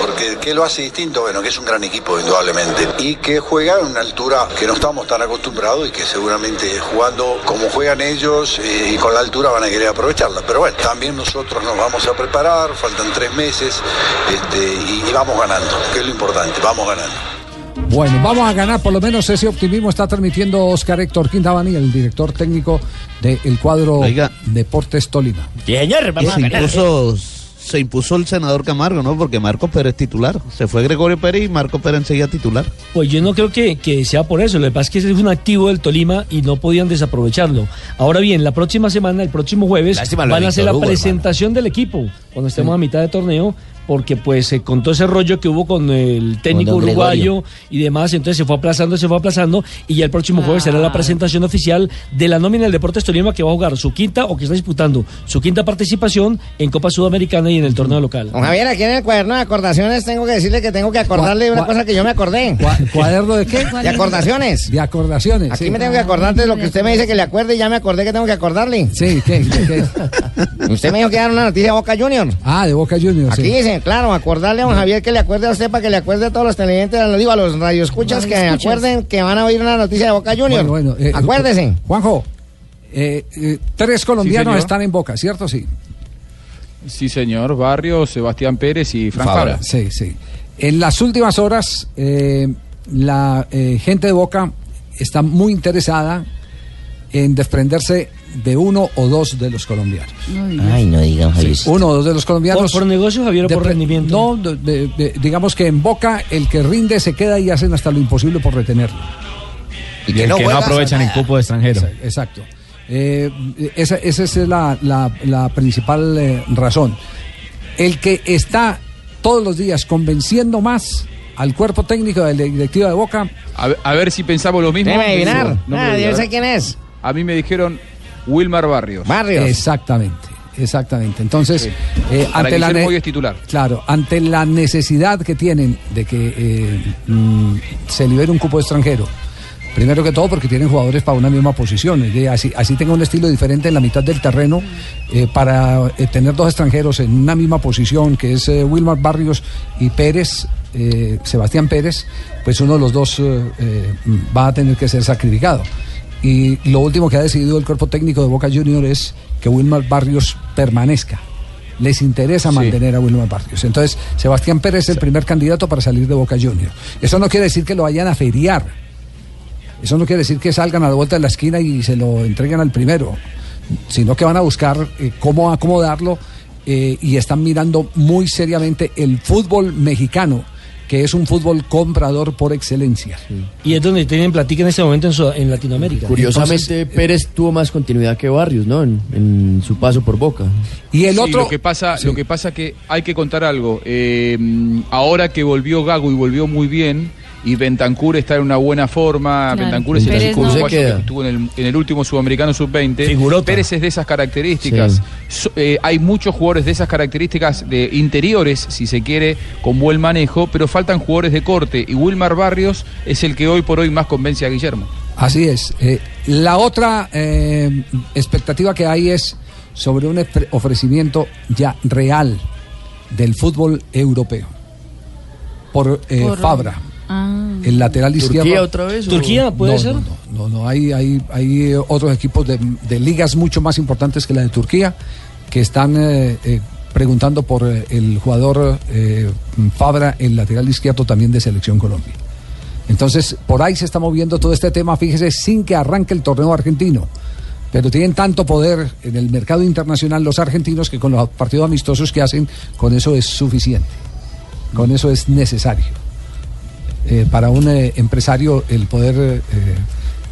Porque ¿qué lo hace distinto? Bueno, que es un gran equipo, indudablemente. Y que juega en una altura que no estamos tan acostumbrados y que seguramente jugando como juegan ellos eh, y con la altura van a querer aprovecharla. Pero bueno, también nosotros nos vamos a preparar, faltan tres meses este, y, y vamos ganando, que es lo importante, vamos ganando. Bueno, vamos a ganar, por lo menos ese optimismo está transmitiendo Oscar Héctor Quintabani, el director técnico del cuadro Deportes Tolima. Y se impuso, se impuso el senador Camargo, ¿no? Porque Marco Pérez titular. Se fue Gregorio Pérez y Marco Pérez enseguida titular. Pues yo no creo que, que sea por eso. Lo que pasa es que ese es un activo del Tolima y no podían desaprovecharlo. Ahora bien, la próxima semana, el próximo jueves, Lástima van a hacer la Hugo, presentación del equipo cuando estemos a mitad de torneo. Porque pues eh, con todo ese rollo que hubo con el técnico Con uruguayo Gregorio. y demás, entonces se fue aplazando, se fue aplazando y ya el próximo jueves será la presentación oficial de la nómina del Deportes Tolima que va a jugar su quinta o que está disputando su quinta participación en Copa Sudamericana y en el torneo local. Don Javier, aquí en el cuaderno de acordaciones tengo que decirle que tengo que acordarle de una cosa que yo me acordé. ¿Cuaderno de qué? De acordaciones. De acordaciones. Aquí sí. me tengo que acordar de lo que usted me dice que le acuerde y ya me acordé que tengo que acordarle. Sí, ¿qué? ¿Qué? Usted me dijo que dar una noticia de Boca Junior. Ah, de Boca Juniors. Aquí sí. dice, claro, acordarle a don Javier que le acuerde a usted para que le acuerde a todos los televidentes, lo digo a los radioescuchas que acuerden que van a oír una noticia de Boca Junior. Bueno, bueno, eh, Acuérdese. Juanjo, eh, eh, tres colombianos están en Boca, ¿cierto? Sí. Sí, señor. Barrio, Sebastián Pérez y Fran Fabra. Sí, sí. En las últimas horas, eh, la eh, gente de Boca está muy interesada en desprenderse de uno o dos de los colombianos. Ay, no digan, Sí, uno o dos de los colombianos. ¿Por- por negocio, Javier, o por rendimiento? No, de- de- de- digamos que en Boca el que rinde se queda y hacen hasta lo imposible por retenerlo. Y el que no aprovechan el cupo de extranjero. Exacto. Eh, esa, esa es la, la- la principal eh, razón. El que está todos los días convenciendo más al cuerpo técnico de la directiva de Boca. A ver, a ver si pensamos lo mismo. Déjeme adivinar. No me Ah, diga. yo sé quién es. A mí me dijeron Wilmar Barrios. Barrios. Exactamente, exactamente. Entonces, eh, Para ante la Guillermo ne- hoy es titular. Claro, ante la necesidad que tienen de que eh, mm, se libere un cupo extranjero. Primero que todo porque tienen jugadores para una misma posición, así, así tenga un estilo diferente en la mitad del terreno eh, para eh, tener dos extranjeros en una misma posición, que es eh, Wilmar Barrios y Pérez, eh, Sebastián Pérez, pues uno de los dos eh, eh, va a tener que ser sacrificado. Y lo último que ha decidido el cuerpo técnico de Boca Juniors es que Wilmar Barrios permanezca. Les interesa mantener a Wilmar Barrios. Entonces, Sebastián Pérez es el primer candidato para salir de Boca Juniors. Eso no quiere decir que lo vayan a feriar. Eso no quiere decir que salgan a la vuelta de la esquina y se lo entreguen al primero, sino que van a buscar eh, cómo acomodarlo eh, y están mirando muy seriamente el fútbol mexicano, que es un fútbol comprador por excelencia. Y es donde tienen platica en este momento en, su- en Latinoamérica. Curiosamente, Pérez tuvo más continuidad que Barrios, ¿no? En, en su paso por Boca. Y el Sí, otro. Lo que pasa, Sí. lo que pasa que hay que contar algo. Eh, ahora que volvió Gago y volvió muy bien, y Bentancur está en una buena forma. Claro. Bentancur es el Pérez chico no. uruguayo Se que estuvo en el, en el último sudamericano sub-20. Pérez es de esas características. So- eh, hay muchos jugadores de esas características de interiores, si se quiere, con buen manejo, pero faltan jugadores de corte. Y Wilmar Barrios es el que hoy por hoy más convence a Guillermo. Así es. Eh, la otra eh, expectativa que hay es sobre un ofre- ofrecimiento ya real del fútbol europeo por, eh, Por- Fabra. El lateral ¿Turquía izquierdo. otra vez o- ¿Turquía puede no, ser? No, no, no, no, hay, hay, hay eh, otros equipos de, de ligas mucho más importantes que la de Turquía que están eh, eh, preguntando por eh, el jugador eh, Fabra, el lateral izquierdo también de Selección Colombia. Entonces, por ahí se está moviendo todo este tema, fíjese, sin que arranque el torneo argentino. Pero tienen tanto poder en el mercado internacional los argentinos que con los partidos amistosos que hacen, con eso es suficiente. Con eso es necesario. Eh, para un eh, empresario el poder eh,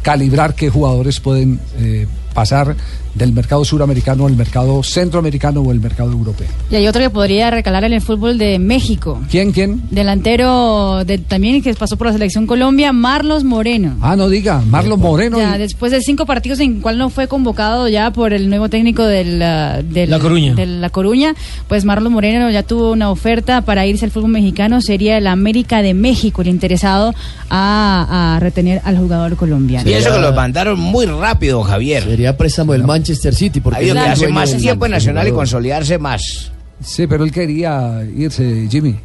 calibrar qué jugadores pueden eh, pasar del mercado suramericano al mercado centroamericano o el mercado europeo. Y hay otro que podría recalar en el fútbol de México. ¿Quién, quién? Delantero de, también que pasó por la selección Colombia, Marlos Moreno. Ah, no diga, Marlon Moreno. Ya, y- después de cinco partidos en cual no fue convocado ya por el nuevo técnico del, ah, del- La Coruña. de La Coruña, pues Marlon Moreno ya tuvo una oferta para irse al fútbol mexicano, sería el América de México el interesado a, a retener al jugador colombiano. Y eso que lo mandaron muy rápido, Javier. Sería préstamo del Manchester City. Porque Ahí donde hace más tiempo en Nacional y consolidarse más. Sí, pero él quería irse, Jimmy.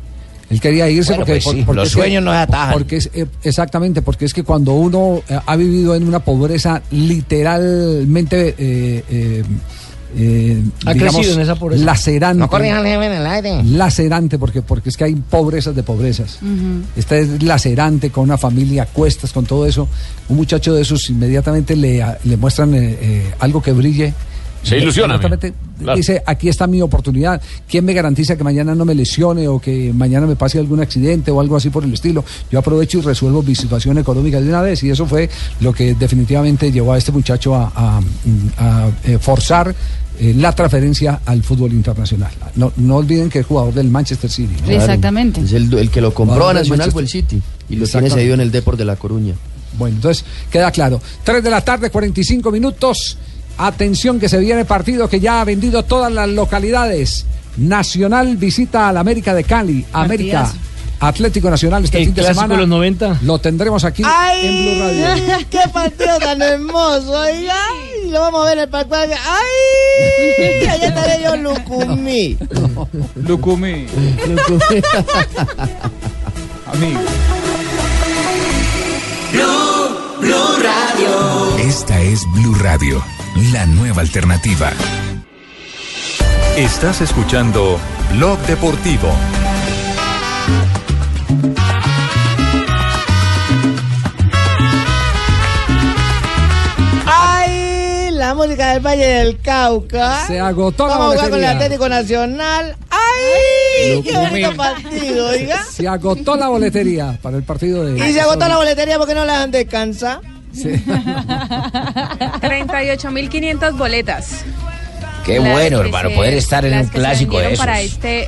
Él quería irse Bueno, porque, pues sí, por- porque los que- sueños no se atajan. Porque es, eh, exactamente, porque es que cuando uno eh, ha vivido en una pobreza literalmente eh, eh, eh, Ha crecido en esa pobreza. lacerante. No corrijan en el aire. Lacerante, porque, porque es que hay pobrezas de pobrezas. Esta es lacerante, con una familia a cuestas, con todo eso. Un muchacho de esos inmediatamente le, le muestran eh, eh, algo que brille. Se ilusiona, claro. Dice, aquí está mi oportunidad. ¿Quién me garantiza que mañana no me lesione o que mañana me pase algún accidente o algo así por el estilo? Yo aprovecho y resuelvo mi situación económica de una vez. Y eso fue lo que definitivamente llevó a este muchacho a, a- a, eh, forzar eh, la transferencia al fútbol internacional. No, no olviden que es jugador del Manchester City. ¿no? Exactamente. Es el, el que lo compró a Nacional fue el City. Y lo tiene cedido en el Deport de La Coruña. Bueno, entonces queda claro. 3 de la tarde, 45 minutos. Atención que se viene partido que ya ha vendido todas las localidades. Nacional visita al América de Cali. América. Atlético Nacional este El fin de semana. los 90. Lo tendremos aquí en Blue Radio. *laughs* ¡Qué partido tan hermoso! Oiga, Ay, lo vamos a ver en el partido. ¡Ay! *laughs* Allá estaré yo, Lucumí. Lucumí. *laughs* Amigo. Blue, Blue Radio. Esta es Blue Radio, la nueva alternativa. Estás escuchando Blog Deportivo. La música del Valle del Cauca. Se agotó la Vamos a jugar con el. Atlético Nacional. ¡Ay! ¡Qué bonito partido, oiga! Se agotó la boletería para el partido de. Y se agotó la boletería porque no la dejan descansar. 38.500 boletas. Qué Las bueno, hermano, se- poder estar en un clásico de esos. Para este,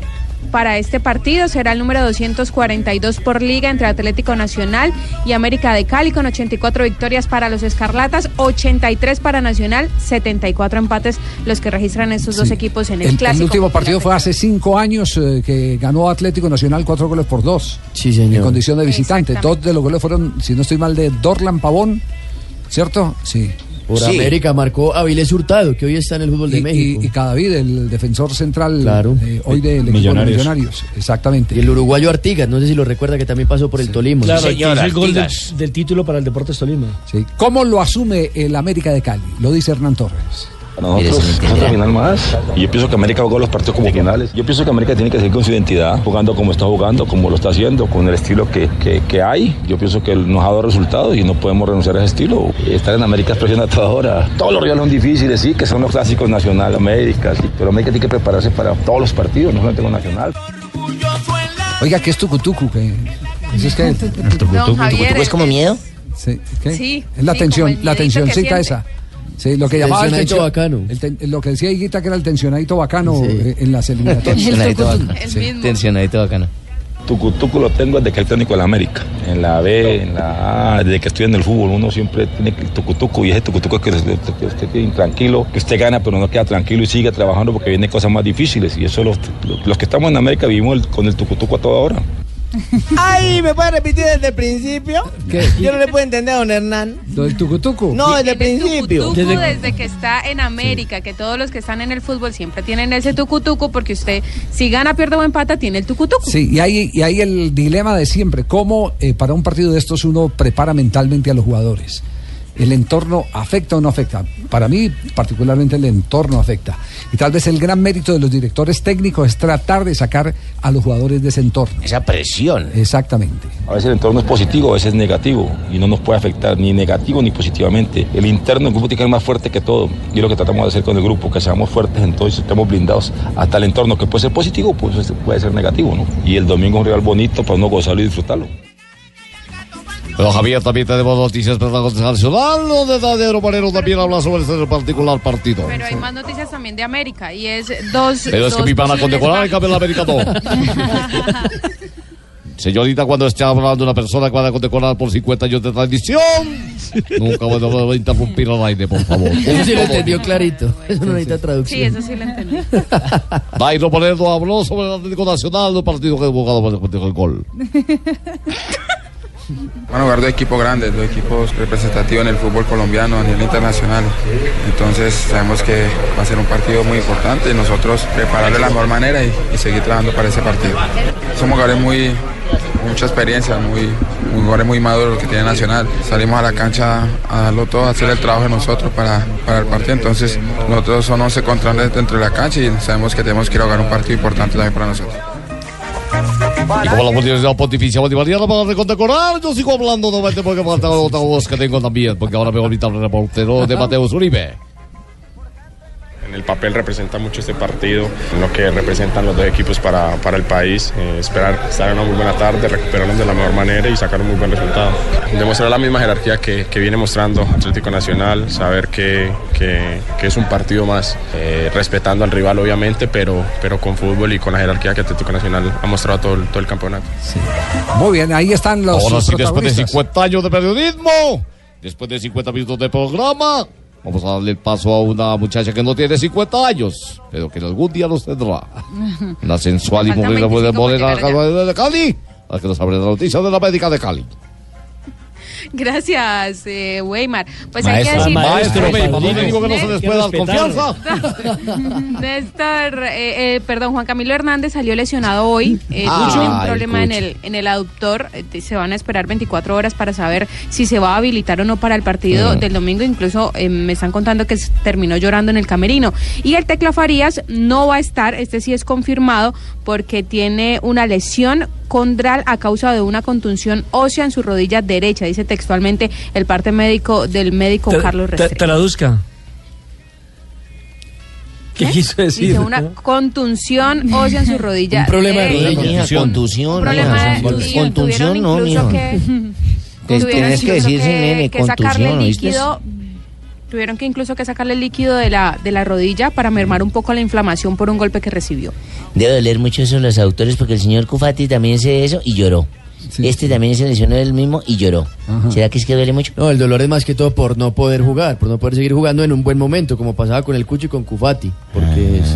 para este partido será el número 242 por liga entre Atlético Nacional y América de Cali con 84 victorias para los Escarlatas, 83 para Nacional, 74 empates los que registran estos dos Sí. equipos en el, El, el clásico. último partido fue hace cinco años eh, que ganó Atlético Nacional cuatro goles por dos. Sí, señor. En condición de visitante. Dos de los goles fueron, si no estoy mal, de Dorlan Pavón, ¿cierto? Sí. Por América marcó Avilés Hurtado, que hoy está en el fútbol de Y, México. y, y Cadavid, el defensor central Claro. eh, hoy del equipo de Millonarios. Millonarios. Exactamente. Y el uruguayo Artigas, no sé si lo recuerda que también pasó por el Tolima. Claro, hizo el gol del, del título para el Deportes Tolima. Sí. ¿Cómo lo asume el América de Cali? Lo dice Hernán Torres. Nosotros, más. Y yo pienso que América jugó los partidos como finales. Yo pienso que América tiene que seguir con su identidad, jugando como está jugando, como lo está haciendo, con el estilo que, que, que hay. Yo pienso que nos ha dado resultados y no podemos renunciar a ese estilo. Estar en América es presión a toda hora. Todos los rivales son difíciles, sí, que son los clásicos nacional, América, sí, pero América tiene que prepararse para todos los partidos, no solamente con Nacional. Oiga, ¿qué es tucutucu? ¿Qué? ¿Eso es qué? ¿Es como miedo? Sí, ¿qué? Sí, Es la sí, tensión, la tensioncita esa. Sí, lo que llamaba el, Tensionadito el ten- lo que decía Higuita que era el tensionadito bacano eh, en las eliminatorias. *laughs* Tensionadito bacano. El Sí, tensionadito bacano. tucutuco lo tengo desde que el técnico de la América. En la B, en la A, desde que estoy en el fútbol, uno siempre tiene el tucutuco y ese tucutuco es que usted, usted- usted tiene tranquilo, que usted gana, pero no queda tranquilo y sigue trabajando porque vienen cosas más difíciles. Y eso los, los que estamos en América vivimos el- con el tucutuco a toda hora. Ay, ¿me puede repetir desde el principio? ¿Qué? Yo no le puedo entender a don Hernán. ¿Lo del tucutuco? No, desde el principio. Tucu desde que está en América, que todos los que están en el fútbol siempre tienen ese tucutuco, porque usted, si gana, pierde o empata, tiene el tucutuco. Sí, y hay, y hay el dilema de siempre, cómo eh, para un partido de estos uno prepara mentalmente a los jugadores. ¿El entorno afecta o no afecta? Para mí, particularmente, el entorno afecta. Y tal vez el gran mérito de los directores técnicos es tratar de sacar a los jugadores de ese entorno. Esa presión. Exactamente. A veces el entorno es positivo, a veces es negativo y no nos puede afectar ni negativo ni positivamente. El interno del grupo tiene que ser más fuerte que todo y es lo que tratamos de hacer con el grupo, que seamos fuertes en todo y estemos blindados hasta el entorno, que puede ser positivo, pues puede ser negativo, ¿no? Y el domingo es un rival bonito para uno gozarlo y disfrutarlo. Pero Javier, también tenemos noticias para la nacional, donde Daniel Moreno también habla sobre este particular partido. Pero hay más noticias también de América y es dos. Pero es que dos me van a posibles condecorar, en cambio en América no. *laughs* Señorita, cuando esté hablando una persona que van a condecorar por 50 años de tradición, nunca voy a- interrumpir al aire, por favor. Eso sí lo entendió clarito. Eso no necesita Sí, traducción. eso sí lo entendí. *laughs* Dairo Moreno habló sobre el Atlético Nacional, el partido que ha jugado por el gol. *laughs* Van a jugar dos equipos grandes, dos equipos representativos en el fútbol colombiano a nivel internacional. Entonces sabemos que va a ser un partido muy importante y nosotros prepararlo de la mejor manera y, seguir trabajando para ese partido. Somos jugadores muy mucha experiencia, muy, jugadores muy maduros que tiene Nacional. Salimos a la cancha a darlo todo, a hacer el trabajo de nosotros para, para el partido. Entonces nosotros son 11 contra 11 dentro de la cancha y sabemos que tenemos que ir a jugar un partido importante también para nosotros. Y como la Universidad Pontificia Bolivariana para recondecorar, yo sigo hablando nuevamente porque falta otra voz que tengo también, porque ahora me ahorita el reportero de Mateus Uribe. En el papel representa mucho este partido, en lo que representan los dos equipos para, para el país. Eh, esperar estar en una muy buena tarde, recuperarnos de la mejor manera y sacar un muy buen resultado. Demostrar la misma jerarquía que, que viene mostrando Atlético Nacional, saber que, que- que es un partido más, eh, respetando al rival obviamente, pero, pero con fútbol y con la jerarquía que Atlético Nacional ha mostrado todo el, todo el campeonato. Muy bien, ahí están los Ahora sí, después de protagonistas. 50 años de periodismo, después de 50 minutos de programa, vamos a darle el paso a una muchacha que no tiene 50 años, pero que algún día los tendrá. *laughs* La sensual y Le faltan morena 25 morena para llegar de Cali, a que nos abre la noticia de la médica de Cali. *laughs* Gracias, eh, Weimar. Pues Maestro, hay que decir. maestro, ¿para dónde digo que no se les puede dar confianza? *laughs* Néstor, eh, eh, perdón, Juan Camilo Hernández salió lesionado hoy. Eh, tiene un problema en el, en el aductor. Eh, se van a esperar 24 horas para saber si se va a habilitar o no para el partido Mm. del domingo. Incluso eh, me están contando que terminó llorando en el camerino. Y el Tecla Farías no va a estar, este sí es confirmado, porque tiene una lesión condral a causa de una contunción ósea en su rodilla derecha, dice textualmente el parte médico del médico Tra- Carlos tra- Restrepo. Traduzca. ¿Qué quiso decir? Dice una contunción ósea en su rodilla. Un problema de derecha. rodilla. Contusión. Un problema mija, de- con- y contunción tuvieron no, mijo. que- Te- *laughs* tuvieron Tienes que incluso decir sin nene, que sacarle contusión, líquido tuvieron que incluso que sacarle el líquido de la de la rodilla para mermar un poco la inflamación por un golpe que recibió. Debe doler mucho eso a los autores porque el señor Cufati también hizo eso y lloró. Este también se lesionó él mismo y lloró. ¿Será que es que duele mucho? No, el dolor es más que todo por no poder jugar, por no poder seguir jugando en un buen momento, como pasaba con el Cucho y con Cufati, porque es,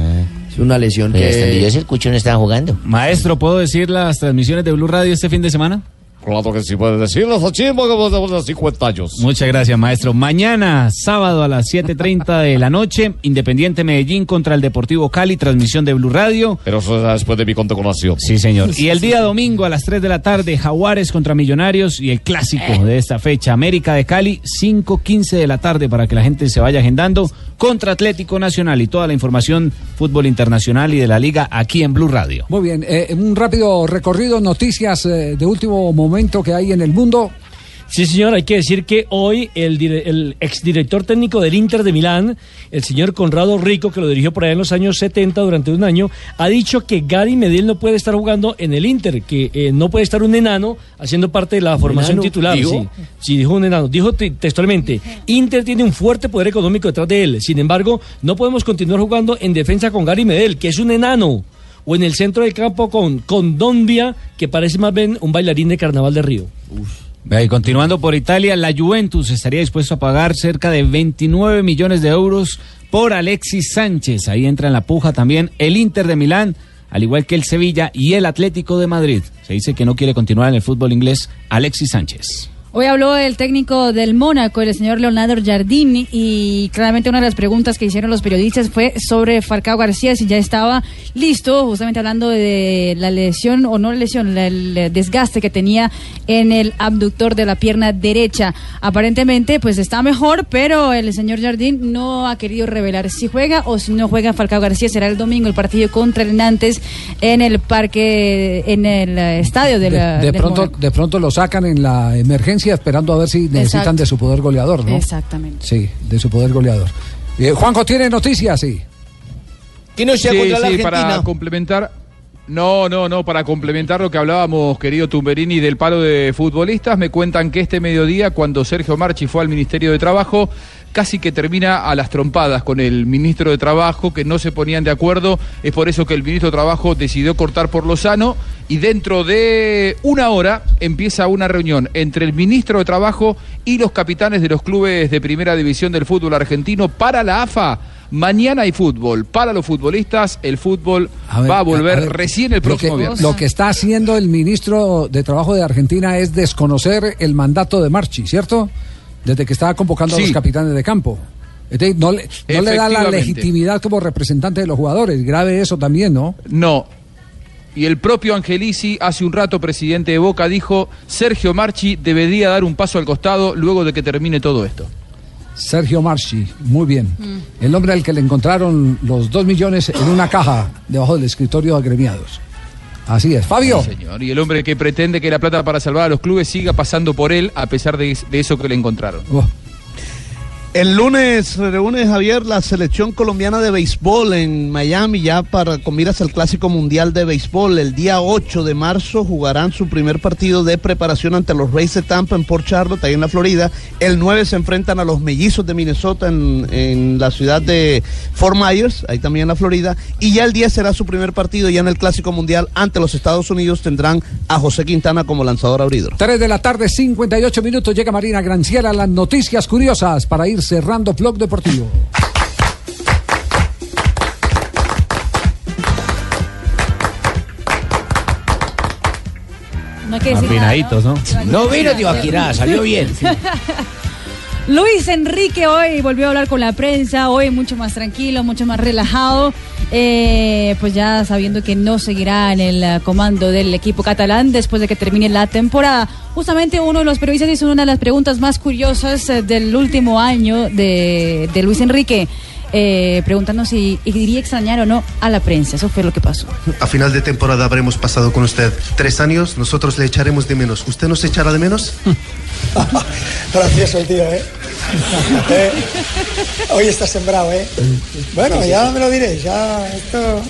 es una lesión Pero hasta que... sé, el Cucho no estaba jugando. Maestro, ¿puedo decir las transmisiones de Blue Radio este fin de semana? Claro que sí puedes decirlo, Sachimbo, que vos de 50 años. Muchas gracias, maestro. Mañana, sábado a las 7.30 de la noche, Independiente Medellín contra el Deportivo Cali, transmisión de Blue Radio. Pero eso será después de mi condecoración. Sí, señor. Y el día domingo a las 3 de la tarde, Jaguares contra Millonarios y el clásico de esta fecha, América de Cali, 5.15 de la tarde para que la gente se vaya agendando contra Atlético Nacional y toda la información fútbol internacional y de la liga aquí en Blue Radio. Muy bien, eh, un rápido recorrido, noticias eh, de último momento que hay en el mundo. Sí, señor, hay que decir que hoy el, el exdirector técnico del Inter de Milán, el señor Conrado Rico, que lo dirigió por allá en los años 70 durante un año, ha dicho que Gary Medel no puede estar jugando en el Inter, que eh, no puede estar un enano haciendo parte de la formación enano? titular. ¿Dijo? Sí, sí, dijo un enano. Dijo te- textualmente, Inter tiene un fuerte poder económico detrás de él. Sin embargo, no podemos continuar jugando en defensa con Gary Medel, que es un enano. o en el centro del campo con, con Dondia, que parece más bien un bailarín de carnaval de Río. Vea, Continuando por Italia, la Juventus estaría dispuesto a pagar cerca de 29 millones de euros por Alexis Sánchez. Ahí entra en la puja también el Inter de Milán, al igual que el Sevilla y el Atlético de Madrid. Se dice que no quiere continuar en el fútbol inglés Alexis Sánchez. Hoy habló el técnico del Mónaco, el señor Leonardo Jardín, y claramente una de las preguntas que hicieron los periodistas fue sobre Falcao García, si ya estaba listo, justamente hablando de la lesión o no lesión, la- el desgaste que tenía en el abductor de la pierna derecha. Aparentemente, pues está mejor, pero el señor Jardín no ha querido revelar si juega o si no juega Falcao García. Será el domingo el partido contra el Nantes en el parque, en el estadio de, la, de del pronto, Mónaco. de pronto lo sacan en la emergencia esperando a ver si necesitan Exacto. de su poder goleador, ¿no? Exactamente. Sí, de su poder goleador. Eh, Juanjo tiene noticias, sí. Que no Sí, contra la sí, Argentina. para complementar. No, no, no, para complementar lo que hablábamos, querido Tumberini, del paro de futbolistas, me cuentan que este mediodía, cuando Sergio Marchi fue al Ministerio de Trabajo, casi que termina a las trompadas con el ministro de Trabajo, que no se ponían de acuerdo. Es por eso que el ministro de Trabajo decidió cortar por lo sano y dentro de una hora empieza una reunión entre el ministro de Trabajo y los capitanes de los clubes de primera división del fútbol argentino para la AFA. Mañana hay fútbol. Para los futbolistas, el fútbol ver, va a volver a ver, recién el próximo lo que, viernes. Lo que está haciendo el ministro de Trabajo de Argentina es desconocer el mandato de Marchi, ¿cierto? Desde que estaba convocando a los capitanes de campo. Es decir, no le, no le da la legitimidad como representante de los jugadores. Grave eso también, ¿no? No. Y el propio Angelici, hace un rato presidente de Boca, dijo, Sergio Marchi debería dar un paso al costado luego de que termine todo esto. Sergio Marchi, muy bien. El hombre al que le encontraron los dos millones en una caja debajo del escritorio de agremiados. Así es. Fabio. Sí, señor. Y el hombre que pretende que la plata para salvar a los clubes siga pasando por él a pesar de, de eso que le encontraron. El lunes reúne Javier la selección colombiana de béisbol en Miami ya para con miras al Clásico Mundial de Béisbol. El día 8 de marzo jugarán su primer partido de preparación ante los Rays de Tampa en Port Charlotte, ahí en la Florida. El 9 se enfrentan a los Mellizos de Minnesota en, en la ciudad de Fort Myers, ahí también en la Florida. Y ya el 10 será su primer partido ya en el Clásico Mundial ante los Estados Unidos. Tendrán a José Quintana como lanzador abridor. 3 de la tarde, 58 minutos. Llega Marina Granciera, las noticias curiosas para ir cerrando Blog Deportivo. No hay que decir Afinaditos, nada, ¿no? No vino Tibaquirá, salió bien. *laughs* Luis Enrique hoy volvió a hablar con la prensa, hoy mucho más tranquilo, mucho más relajado, eh, pues ya sabiendo que no seguirá en el eh, comando del equipo catalán después de que termine la temporada. Justamente uno de los periodistas hizo una de las preguntas más curiosas eh, del último año de, de Luis Enrique, eh, preguntando si iría a extrañar o no a la prensa. Eso fue lo que pasó. A final de temporada habremos pasado con usted tres años, nosotros le echaremos de menos. ¿Usted nos echará de menos? *laughs* Gracioso el tío, ¿eh? *laughs* Eh, Hoy está sembrado, ¿eh? Bueno, ya me lo diréis, ya esto...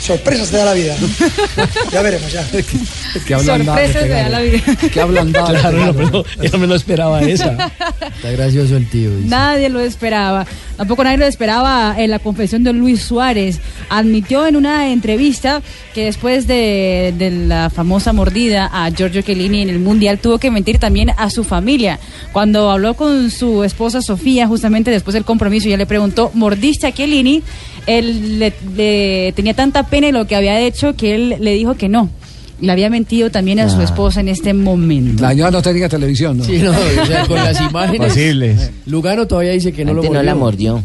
Sorpresas te da la vida. *laughs* Ya veremos, ya. Que hablan Sorpresas te da la vida. Que hablan Claro, no, pero yo no me lo esperaba esa. Está gracioso el tío. dice. Nadie lo esperaba. Tampoco nadie lo esperaba en la confesión de Luis Suárez. Admitió en una entrevista que después de, de la famosa mordida a Giorgio Chiellini en el Mundial tuvo que mentir también a su familia. Cuando habló con su esposa Sofía, justamente después del compromiso, ya le preguntó, ¿mordiste a Chiellini? Él le, le tenía tanta pena de lo que había hecho que él le dijo que no. Le había mentido también a su Ah. esposa en este momento. La señora no tenía televisión, ¿no? Sí, no, o sea, con las imágenes. Posibles. Lugano todavía dice que no lo Antes no la mordió.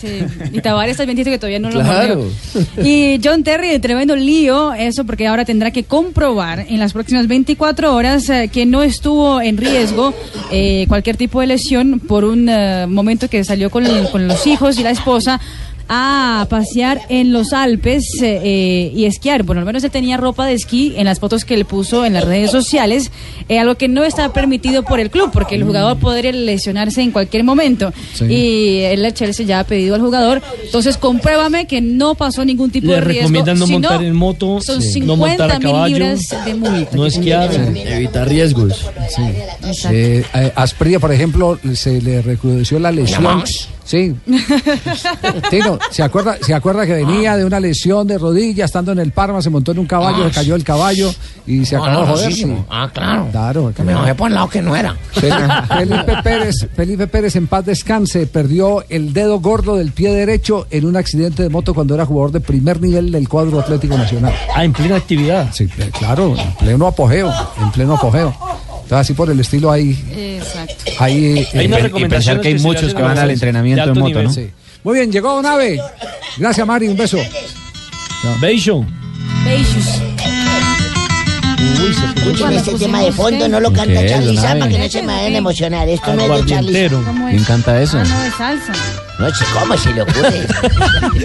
Sí, y Tavares también dice que todavía no lo Claro. mordió. Y John Terry, tremendo lío, eso porque ahora tendrá que comprobar en las próximas 24 horas eh, que no estuvo en riesgo eh, cualquier tipo de lesión por un eh, momento que salió con, con los hijos y la esposa a pasear en los Alpes eh, eh, y esquiar. Bueno, al menos él tenía ropa de esquí en las fotos que él puso en las redes sociales, eh, algo que no está permitido por el club, porque el jugador podría lesionarse en cualquier momento. Sí. Y el Chelsea ya ha pedido al jugador, entonces compruébame que no pasó ningún tipo Le de riesgo. recomiendan no Si montar en moto, son sí. 50 no montar a mil caballo, libras de multa. no esquiar. Evitar riesgos. Eh, eh, Asprilla, por ejemplo, se le recrudeció la lesión Llamamos. Sí. *laughs* Tino, ¿se acuerda, ¿se acuerda que venía de una lesión de rodilla estando en el Parma, se montó en un caballo, Ah, se cayó el caballo y se No, acabó de sí. Ah, claro. Claro. Que me bajé por el lado que no era. Fel- *laughs* Felipe Pérez, Felipe Pérez en paz descanse, perdió el dedo gordo del pie derecho en un accidente de moto cuando era jugador de primer nivel del cuadro Atlético Nacional. Ah, en plena actividad. Sí, claro, en pleno apogeo, en pleno apogeo. Entonces así por el estilo hay, Exacto. hay, eh, Hay eh, recomendaciones que se le hacen a los de alto nivel. Sí. Muy bien, llegó Nave. Gracias Mari, un beso. Beijo. Escúcheme este tema de fondo, no lo ¿Qué canta es, Charlie Abe? que no se me vayan a emocionar. Esto no es de Charlie Sama. ¿Cómo ¿Quién canta eso? Ah, no, de salsa. No sé cómo se le ocurre.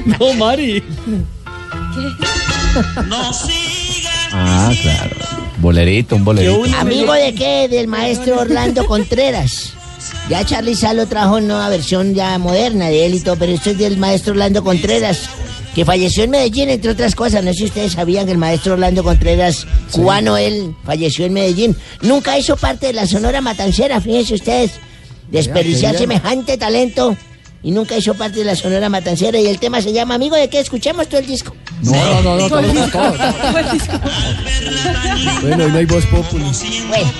*laughs* no, Mari. Ah, claro. Bolerito, un bolerito. ¿Amigo de qué? Del maestro Orlando Contreras. Ya Charlie Salo trajo una nueva versión ya moderna de él y todo, pero esto es del maestro Orlando Contreras, que falleció en Medellín, entre otras cosas. No sé si ustedes sabían que el maestro Orlando Contreras, cubano él, falleció en Medellín. Nunca hizo parte de la Sonora Matancera, fíjense ustedes. Desperdiciar semejante talento y nunca hizo parte de la Sonora Matancera. Y el tema se llama Amigo de qué? Escuchemos todo el disco. No, no, no, no, todo, todo. Bueno, y no hay voz popular. Bueno,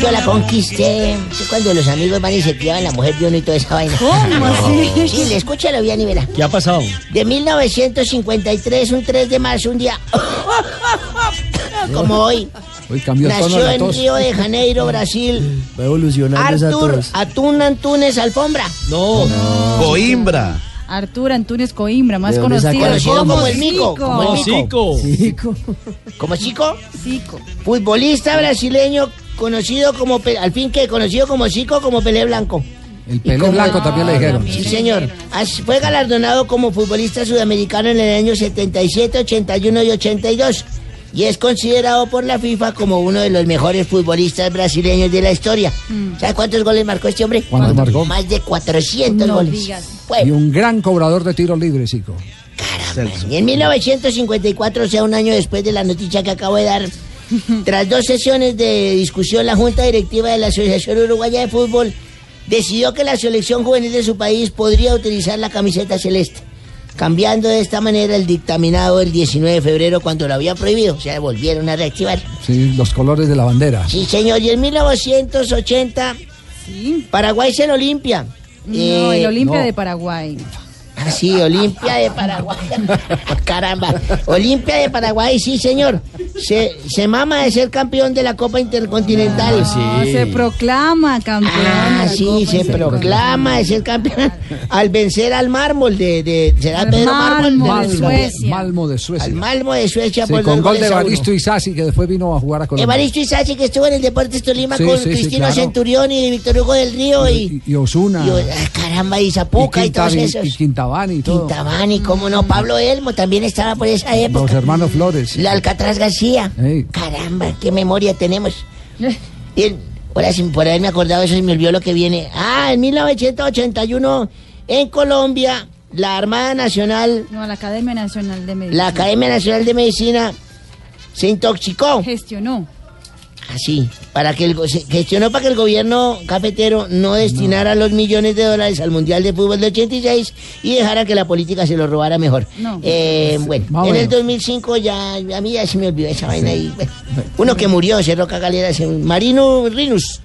yo la conquisté. Cuando los amigos van y se criaban la mujer de uno y toda esa vaina. ¿Cómo así? Sí, le escúchalo bien y verá. ¿Qué ha pasado? De 1953, un 3 de marzo, un día. *laughs* Como hoy. Hoy cambió el tono de Nació en tos. Río de Janeiro, Brasil. *laughs* Va evolucionando esa Artur tos. Atún Antunes Alfombra. No. Coimbra. Artur Antunes Coimbra, más ¿De dónde conocido, saca Conocido como el Mico. Como el Mico. ¿Como chico? Zico. Futbolista brasileño conocido como. Pe- Al fin que conocido como Chico, como Pelé Blanco. El Y Pelé como- Blanco también le dijeron. Sí, señor. As- Fue galardonado como futbolista sudamericano en el año 77, 81 y 82. Y es considerado por la FIFA como uno de los mejores futbolistas brasileños de la historia. ¿Sabe cuántos goles marcó este hombre? ¿Cuántos marcó? Más de 400 No goles. Bueno, Y un gran cobrador de tiros libres, Zico. y en 1954, o sea, un año después de la noticia que acabo de dar, *laughs* tras dos sesiones de discusión, la Junta Directiva de la Asociación Uruguaya de Fútbol decidió que la selección juvenil de su país podría utilizar la camiseta celeste, cambiando de esta manera el dictaminado el 19 de febrero cuando lo había prohibido, o sea, volvieron a reactivar. Sí, los colores de la bandera. Sí, señor, y en 1980, Paraguay se lo limpia. No, Eh, el Olimpia no. de Paraguay. Ah, sí, Olimpia de Paraguay. *laughs* Caramba. Olimpia de Paraguay, sí, señor. Se, se mama de ser campeón de la Copa Intercontinental. No, se proclama campeón. Ah, de la sí, Copa se proclama de ser campeón *laughs* al vencer al mármol de, de será Al Pedro Mármol Malmo. de Suecia. Malmo de al Suecia. Malmo de Suecia Sí, por con gol de. Evaristo Isasi, que después vino a jugar a Colombia. Evaristo Isachi que estuvo en el Deportes Tolima Sí, con sí, sí, Cristino claro. Centurión y Víctor Hugo del Río y, Y, y Osuna. y- ah, caramba y Zapuca y, todos Quintavi- esos. y Quintabani y todo. Quintabani, cómo no, Pablo Elmo también estaba por esa época. Los hermanos Flores. La Alcatraz García. Ey. Caramba, qué memoria tenemos. *laughs* Bien, ahora sin por haberme acordado eso se me olvidó lo que viene. Ah, en 1981 en Colombia la Armada Nacional, No, la Academia Nacional de Medicina. la Academia Nacional de Medicina se intoxicó. Gestionó. Así, para que el se gestionó para que el gobierno cafetero no destinara los millones de dólares al Mundial de Fútbol de 86 y dejara que la política se lo robara mejor. No. Eh, bueno, Más en el menos. 2005 ya, a mí ya se me olvidó esa vaina y bueno, uno que murió, cerró Galera, se- Marino Rinus.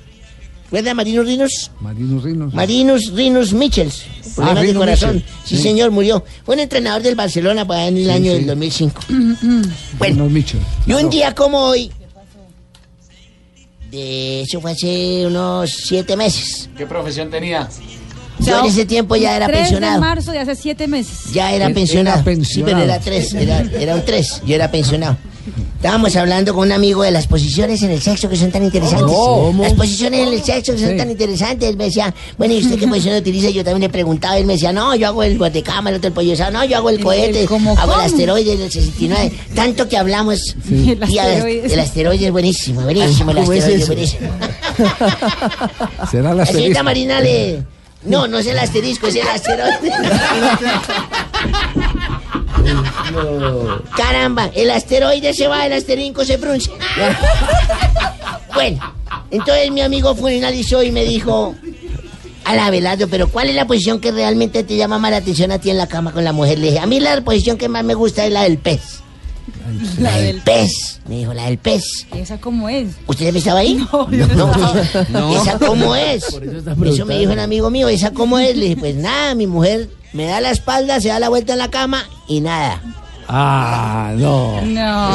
¿Recuerda Marino Rinus? Marinus Rinos. Marinus Rinus Michels. De Rino corazón. Michel, Sí, sí. señor, murió. Fue un entrenador del Barcelona para en el Sí, año sí. del 2005. Bueno. Mitchell. Y un día como hoy, de eso fue hace unos siete meses. ¿Qué profesión tenía? Yo en ese tiempo ya era 3 de pensionado. marzo de hace 7 meses. Ya era pensionado. era Sí, pensionado. pero era tres, era, era un tres. Yo era pensionado. Estábamos hablando con un amigo de las posiciones en el sexo que son tan interesantes. ¿Cómo? Las posiciones en el sexo que son Sí. tan interesantes. Él me decía, bueno, ¿y usted qué *laughs* posición utiliza? Yo también le preguntaba. Él me decía, no, yo hago el botecama, el otro el pollo. No, yo hago el El- cohete, el cómo, hago el asteroide, el 69. Tanto que hablamos. *laughs* El Y a- asteroide. el asteroide es buenísimo, buenísimo el ¿Cómo es asteroide, eso? buenísimo. *laughs* Será la Señorita asterisco. Marina le... No, no es el asterisco, es el asteroide. *laughs* Caramba, el asteroide se va, el asterisco se pronuncia. *laughs* bueno, entonces mi amigo fue y me dijo... A la Abelardo, pero ¿cuál es la posición que realmente te llama más la atención a ti en la cama con la mujer? Le dije, a mí la posición que más me gusta es la del pez. La del pez. Me dijo, la del pez. ¿Y esa cómo es? ¿Usted estaba ahí? *laughs* No, yo No, no. ¿Esa cómo es? Por eso está Eso me dijo un amigo mío, ¿esa cómo es? Le dije, pues nada, mi mujer me da la espalda, se da la vuelta en la cama y nada. Ah, no. No.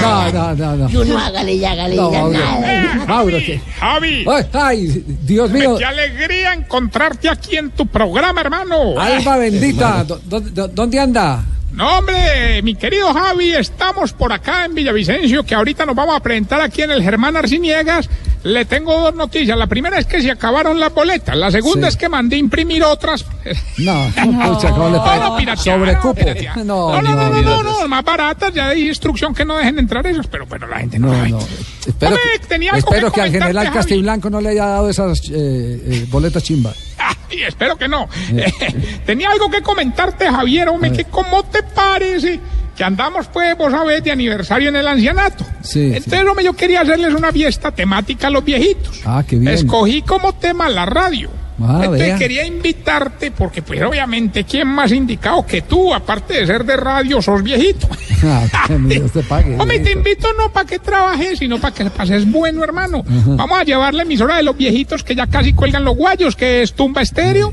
No, no, no, no. Y uno hágale y hágale No, y ya nada. Mauro, ¿qué? Javi. Ay, ay, Dios mío. Qué alegría encontrarte aquí en tu programa, hermano. Alma bendita, ¿dó- dó- dó- ¿dónde anda? No, hombre, mi querido Javi, estamos por acá en Villavicencio, que ahorita nos vamos a presentar aquí en el Germán Arciniegas. Le tengo dos noticias. La primera es que se acabaron las boletas. La segunda Sí. es que mandé imprimir otras. *laughs* No, pucha, ¿cómo le No, no, Sobre no, cupo. *laughs* No, No, no, no, más baratas. Ya hay instrucción que no dejen entrar esos, pero bueno, la gente no. No, no. Espero, Hombre, tenía algo espero que que, al general. Castiblanco no le haya dado esas eh, eh, boletas chimba. *laughs* Y espero que no. *laughs* Tenía algo que comentarte, Javier, hombre, que cómo te parece que andamos, pues, vos sabés, de aniversario en el ancianato. Sí, Entonces, hombre, yo quería hacerles una fiesta temática a los viejitos. Ah, qué bien. Escogí como tema la radio. Ah, Entonces vea. quería invitarte porque pues obviamente quién más indicado que tú, aparte de ser de radio, sos viejito. *laughs* Ah, Dios te pague. *laughs* Hombre, te invito no para que trabajes, sino para que pases bueno, hermano. Vamos a llevar la emisora de los viejitos que ya casi cuelgan los guayos, que es Tumba Estéreo.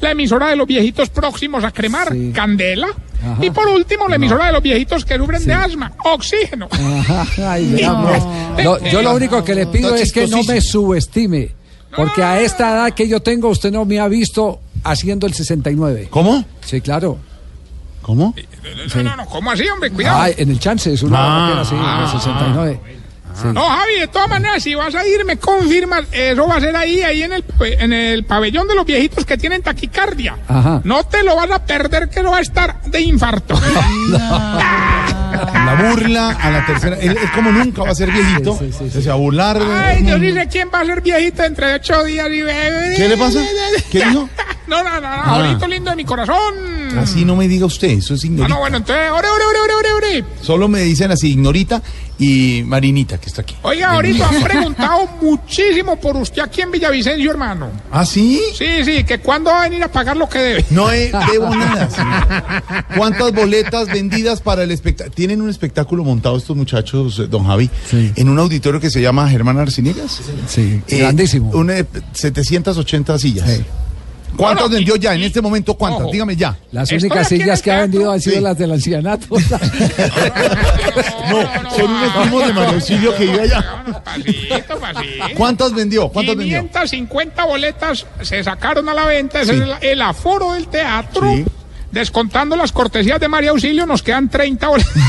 La emisora de los viejitos próximos a cremar, Candela. Ajá. Y por último, la emisora de los viejitos que sufren de asma, Oxígeno. Ajá, ay, *laughs* *laughs* yo lo único que le pido es que no me subestime, porque a esta edad que yo tengo usted no me ha visto haciendo el 69. ¿Cómo? Sí, claro. ¿Cómo? No, no, no, ¿cómo así, hombre? Cuidado. Ah, en el chance es una Ah. así, en el 69. Sí. No, Javi, de todas maneras, si vas a ir, me confirmas. Eso va a ser ahí, ahí en el, pabell- en el pabellón de los viejitos que tienen taquicardia. Ajá. No te lo vas a perder, que no va a estar de infarto. *laughs* La burla a la tercera. Él, él como nunca va a ser viejito. Se va a burlar. Ay, yo sí sé quién va a ser viejito entre ocho días y bebé. ¿Qué le pasa? ¿Qué dijo? *laughs* No, no, no, no, Ah. ahorita lindo de mi corazón. Así no me diga usted, eso es Ah, ignorita. no, bueno, entonces, ore, ore, ore, ore, ore, ore. Solo me dicen así, ignorita y Marinita, que está aquí. Oiga, ahorita han *laughs* preguntado muchísimo por usted aquí en Villavicencio, hermano. ¿Ah, sí? Sí, sí, que cuándo va a venir a pagar lo que debe. No he- debo nada. señor. ¿Cuántas boletas vendidas para el espectáculo? Tienen un espectáculo montado estos muchachos, eh, don Javi, en un auditorio que se llama Germán Arciniegas. Sí, Eh, grandísimo. Una de 780 sillas. ¿Cuántas vendió ya? En este momento, ¿cuántas? Dígame ya. Las únicas sillas que ha vendido han sido las del ancianato. *laughs* No, son unos primos de Mario que iba allá. Pasito, pasito. ¿Cuántas vendió? ¿Cuántas vendió? 550 boletas se sacaron a la venta. Sí. es el, el aforo del teatro. Sí. Descontando las cortesías de María Auxilio, nos quedan 30 boletas. *laughs*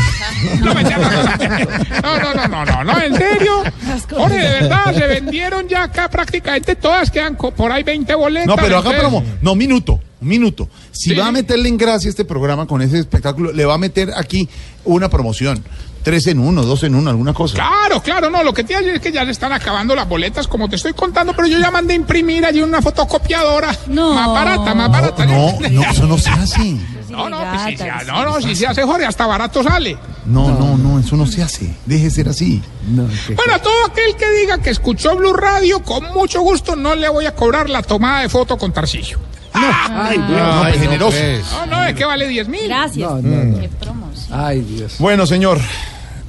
No, no, no, no, no, no, no, en serio. Jorge, de verdad, se vendieron ya acá prácticamente todas, quedan por ahí 20 boletas. No, pero haga promo. No, minuto, un minuto. Si Sí, va a meterle en gracia este programa con ese espectáculo, le va a meter aquí una promoción. Tres en uno, dos en uno, alguna cosa. Claro, claro, no, lo que decir es que ya se están acabando las boletas, como te estoy contando, pero yo ya mandé a imprimir allí una fotocopiadora más barata, más barata. No, *laughs* no, eso no se hace. No, no, pues si se, no, no, si se hace Jorge, hasta barato sale. No, no, no, eso no se hace. Deje de ser así. Bueno, a todo aquel que diga que escuchó Blue Radio, con mucho gusto no le voy a cobrar la tomada de foto con Tarcillo. *laughs* Ay, Dios. No, pues, generoso. No, no, es que vale 10 mil. Gracias. No, no, no. Qué promos. Ay, Dios. Bueno, señor.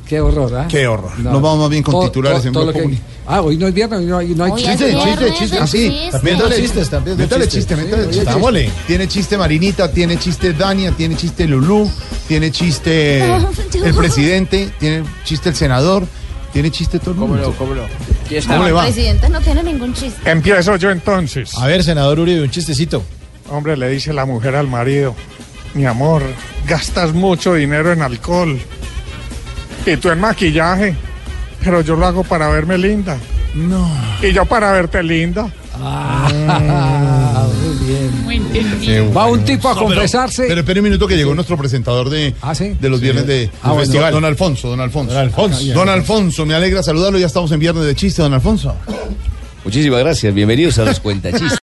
Qué horror, ¿ah? Qué horror. No. Nos vamos más bien con Todo- titulares todo- en todo que-. Ah, hoy no es viernes, hoy no hay, no hay Hoy es Chiste, chiste, chiste. Así. Métale chistes también. Métale chiste, métale chiste. Dámosle. Tiene chiste Marinita, tiene chiste Dania, tiene chiste Lulú, tiene chiste *laughs* el presidente, tiene chiste el senador, tiene chiste todo el mundo. ¿Cómo le va? presidente no tiene ningún chiste. Empiezo yo entonces. A ver, senador Uribe, un chistecito. Hombre, le dice la mujer al marido, mi amor, gastas mucho dinero en alcohol y tú en maquillaje, pero yo lo hago para verme linda. No. Y yo para verte linda. Ah, muy bien. Va un tipo a No, pero- confesarse. Pero, espere un minuto que llegó nuestro presentador de, de los viernes de, Ah, del bueno. festival. Don Alfonso, don Alfonso. Don Alfonso. Don Alfonso, me alegra saludarlo. Ya estamos en viernes de chiste, don Alfonso. Muchísimas gracias. Bienvenidos a los cuentachistes.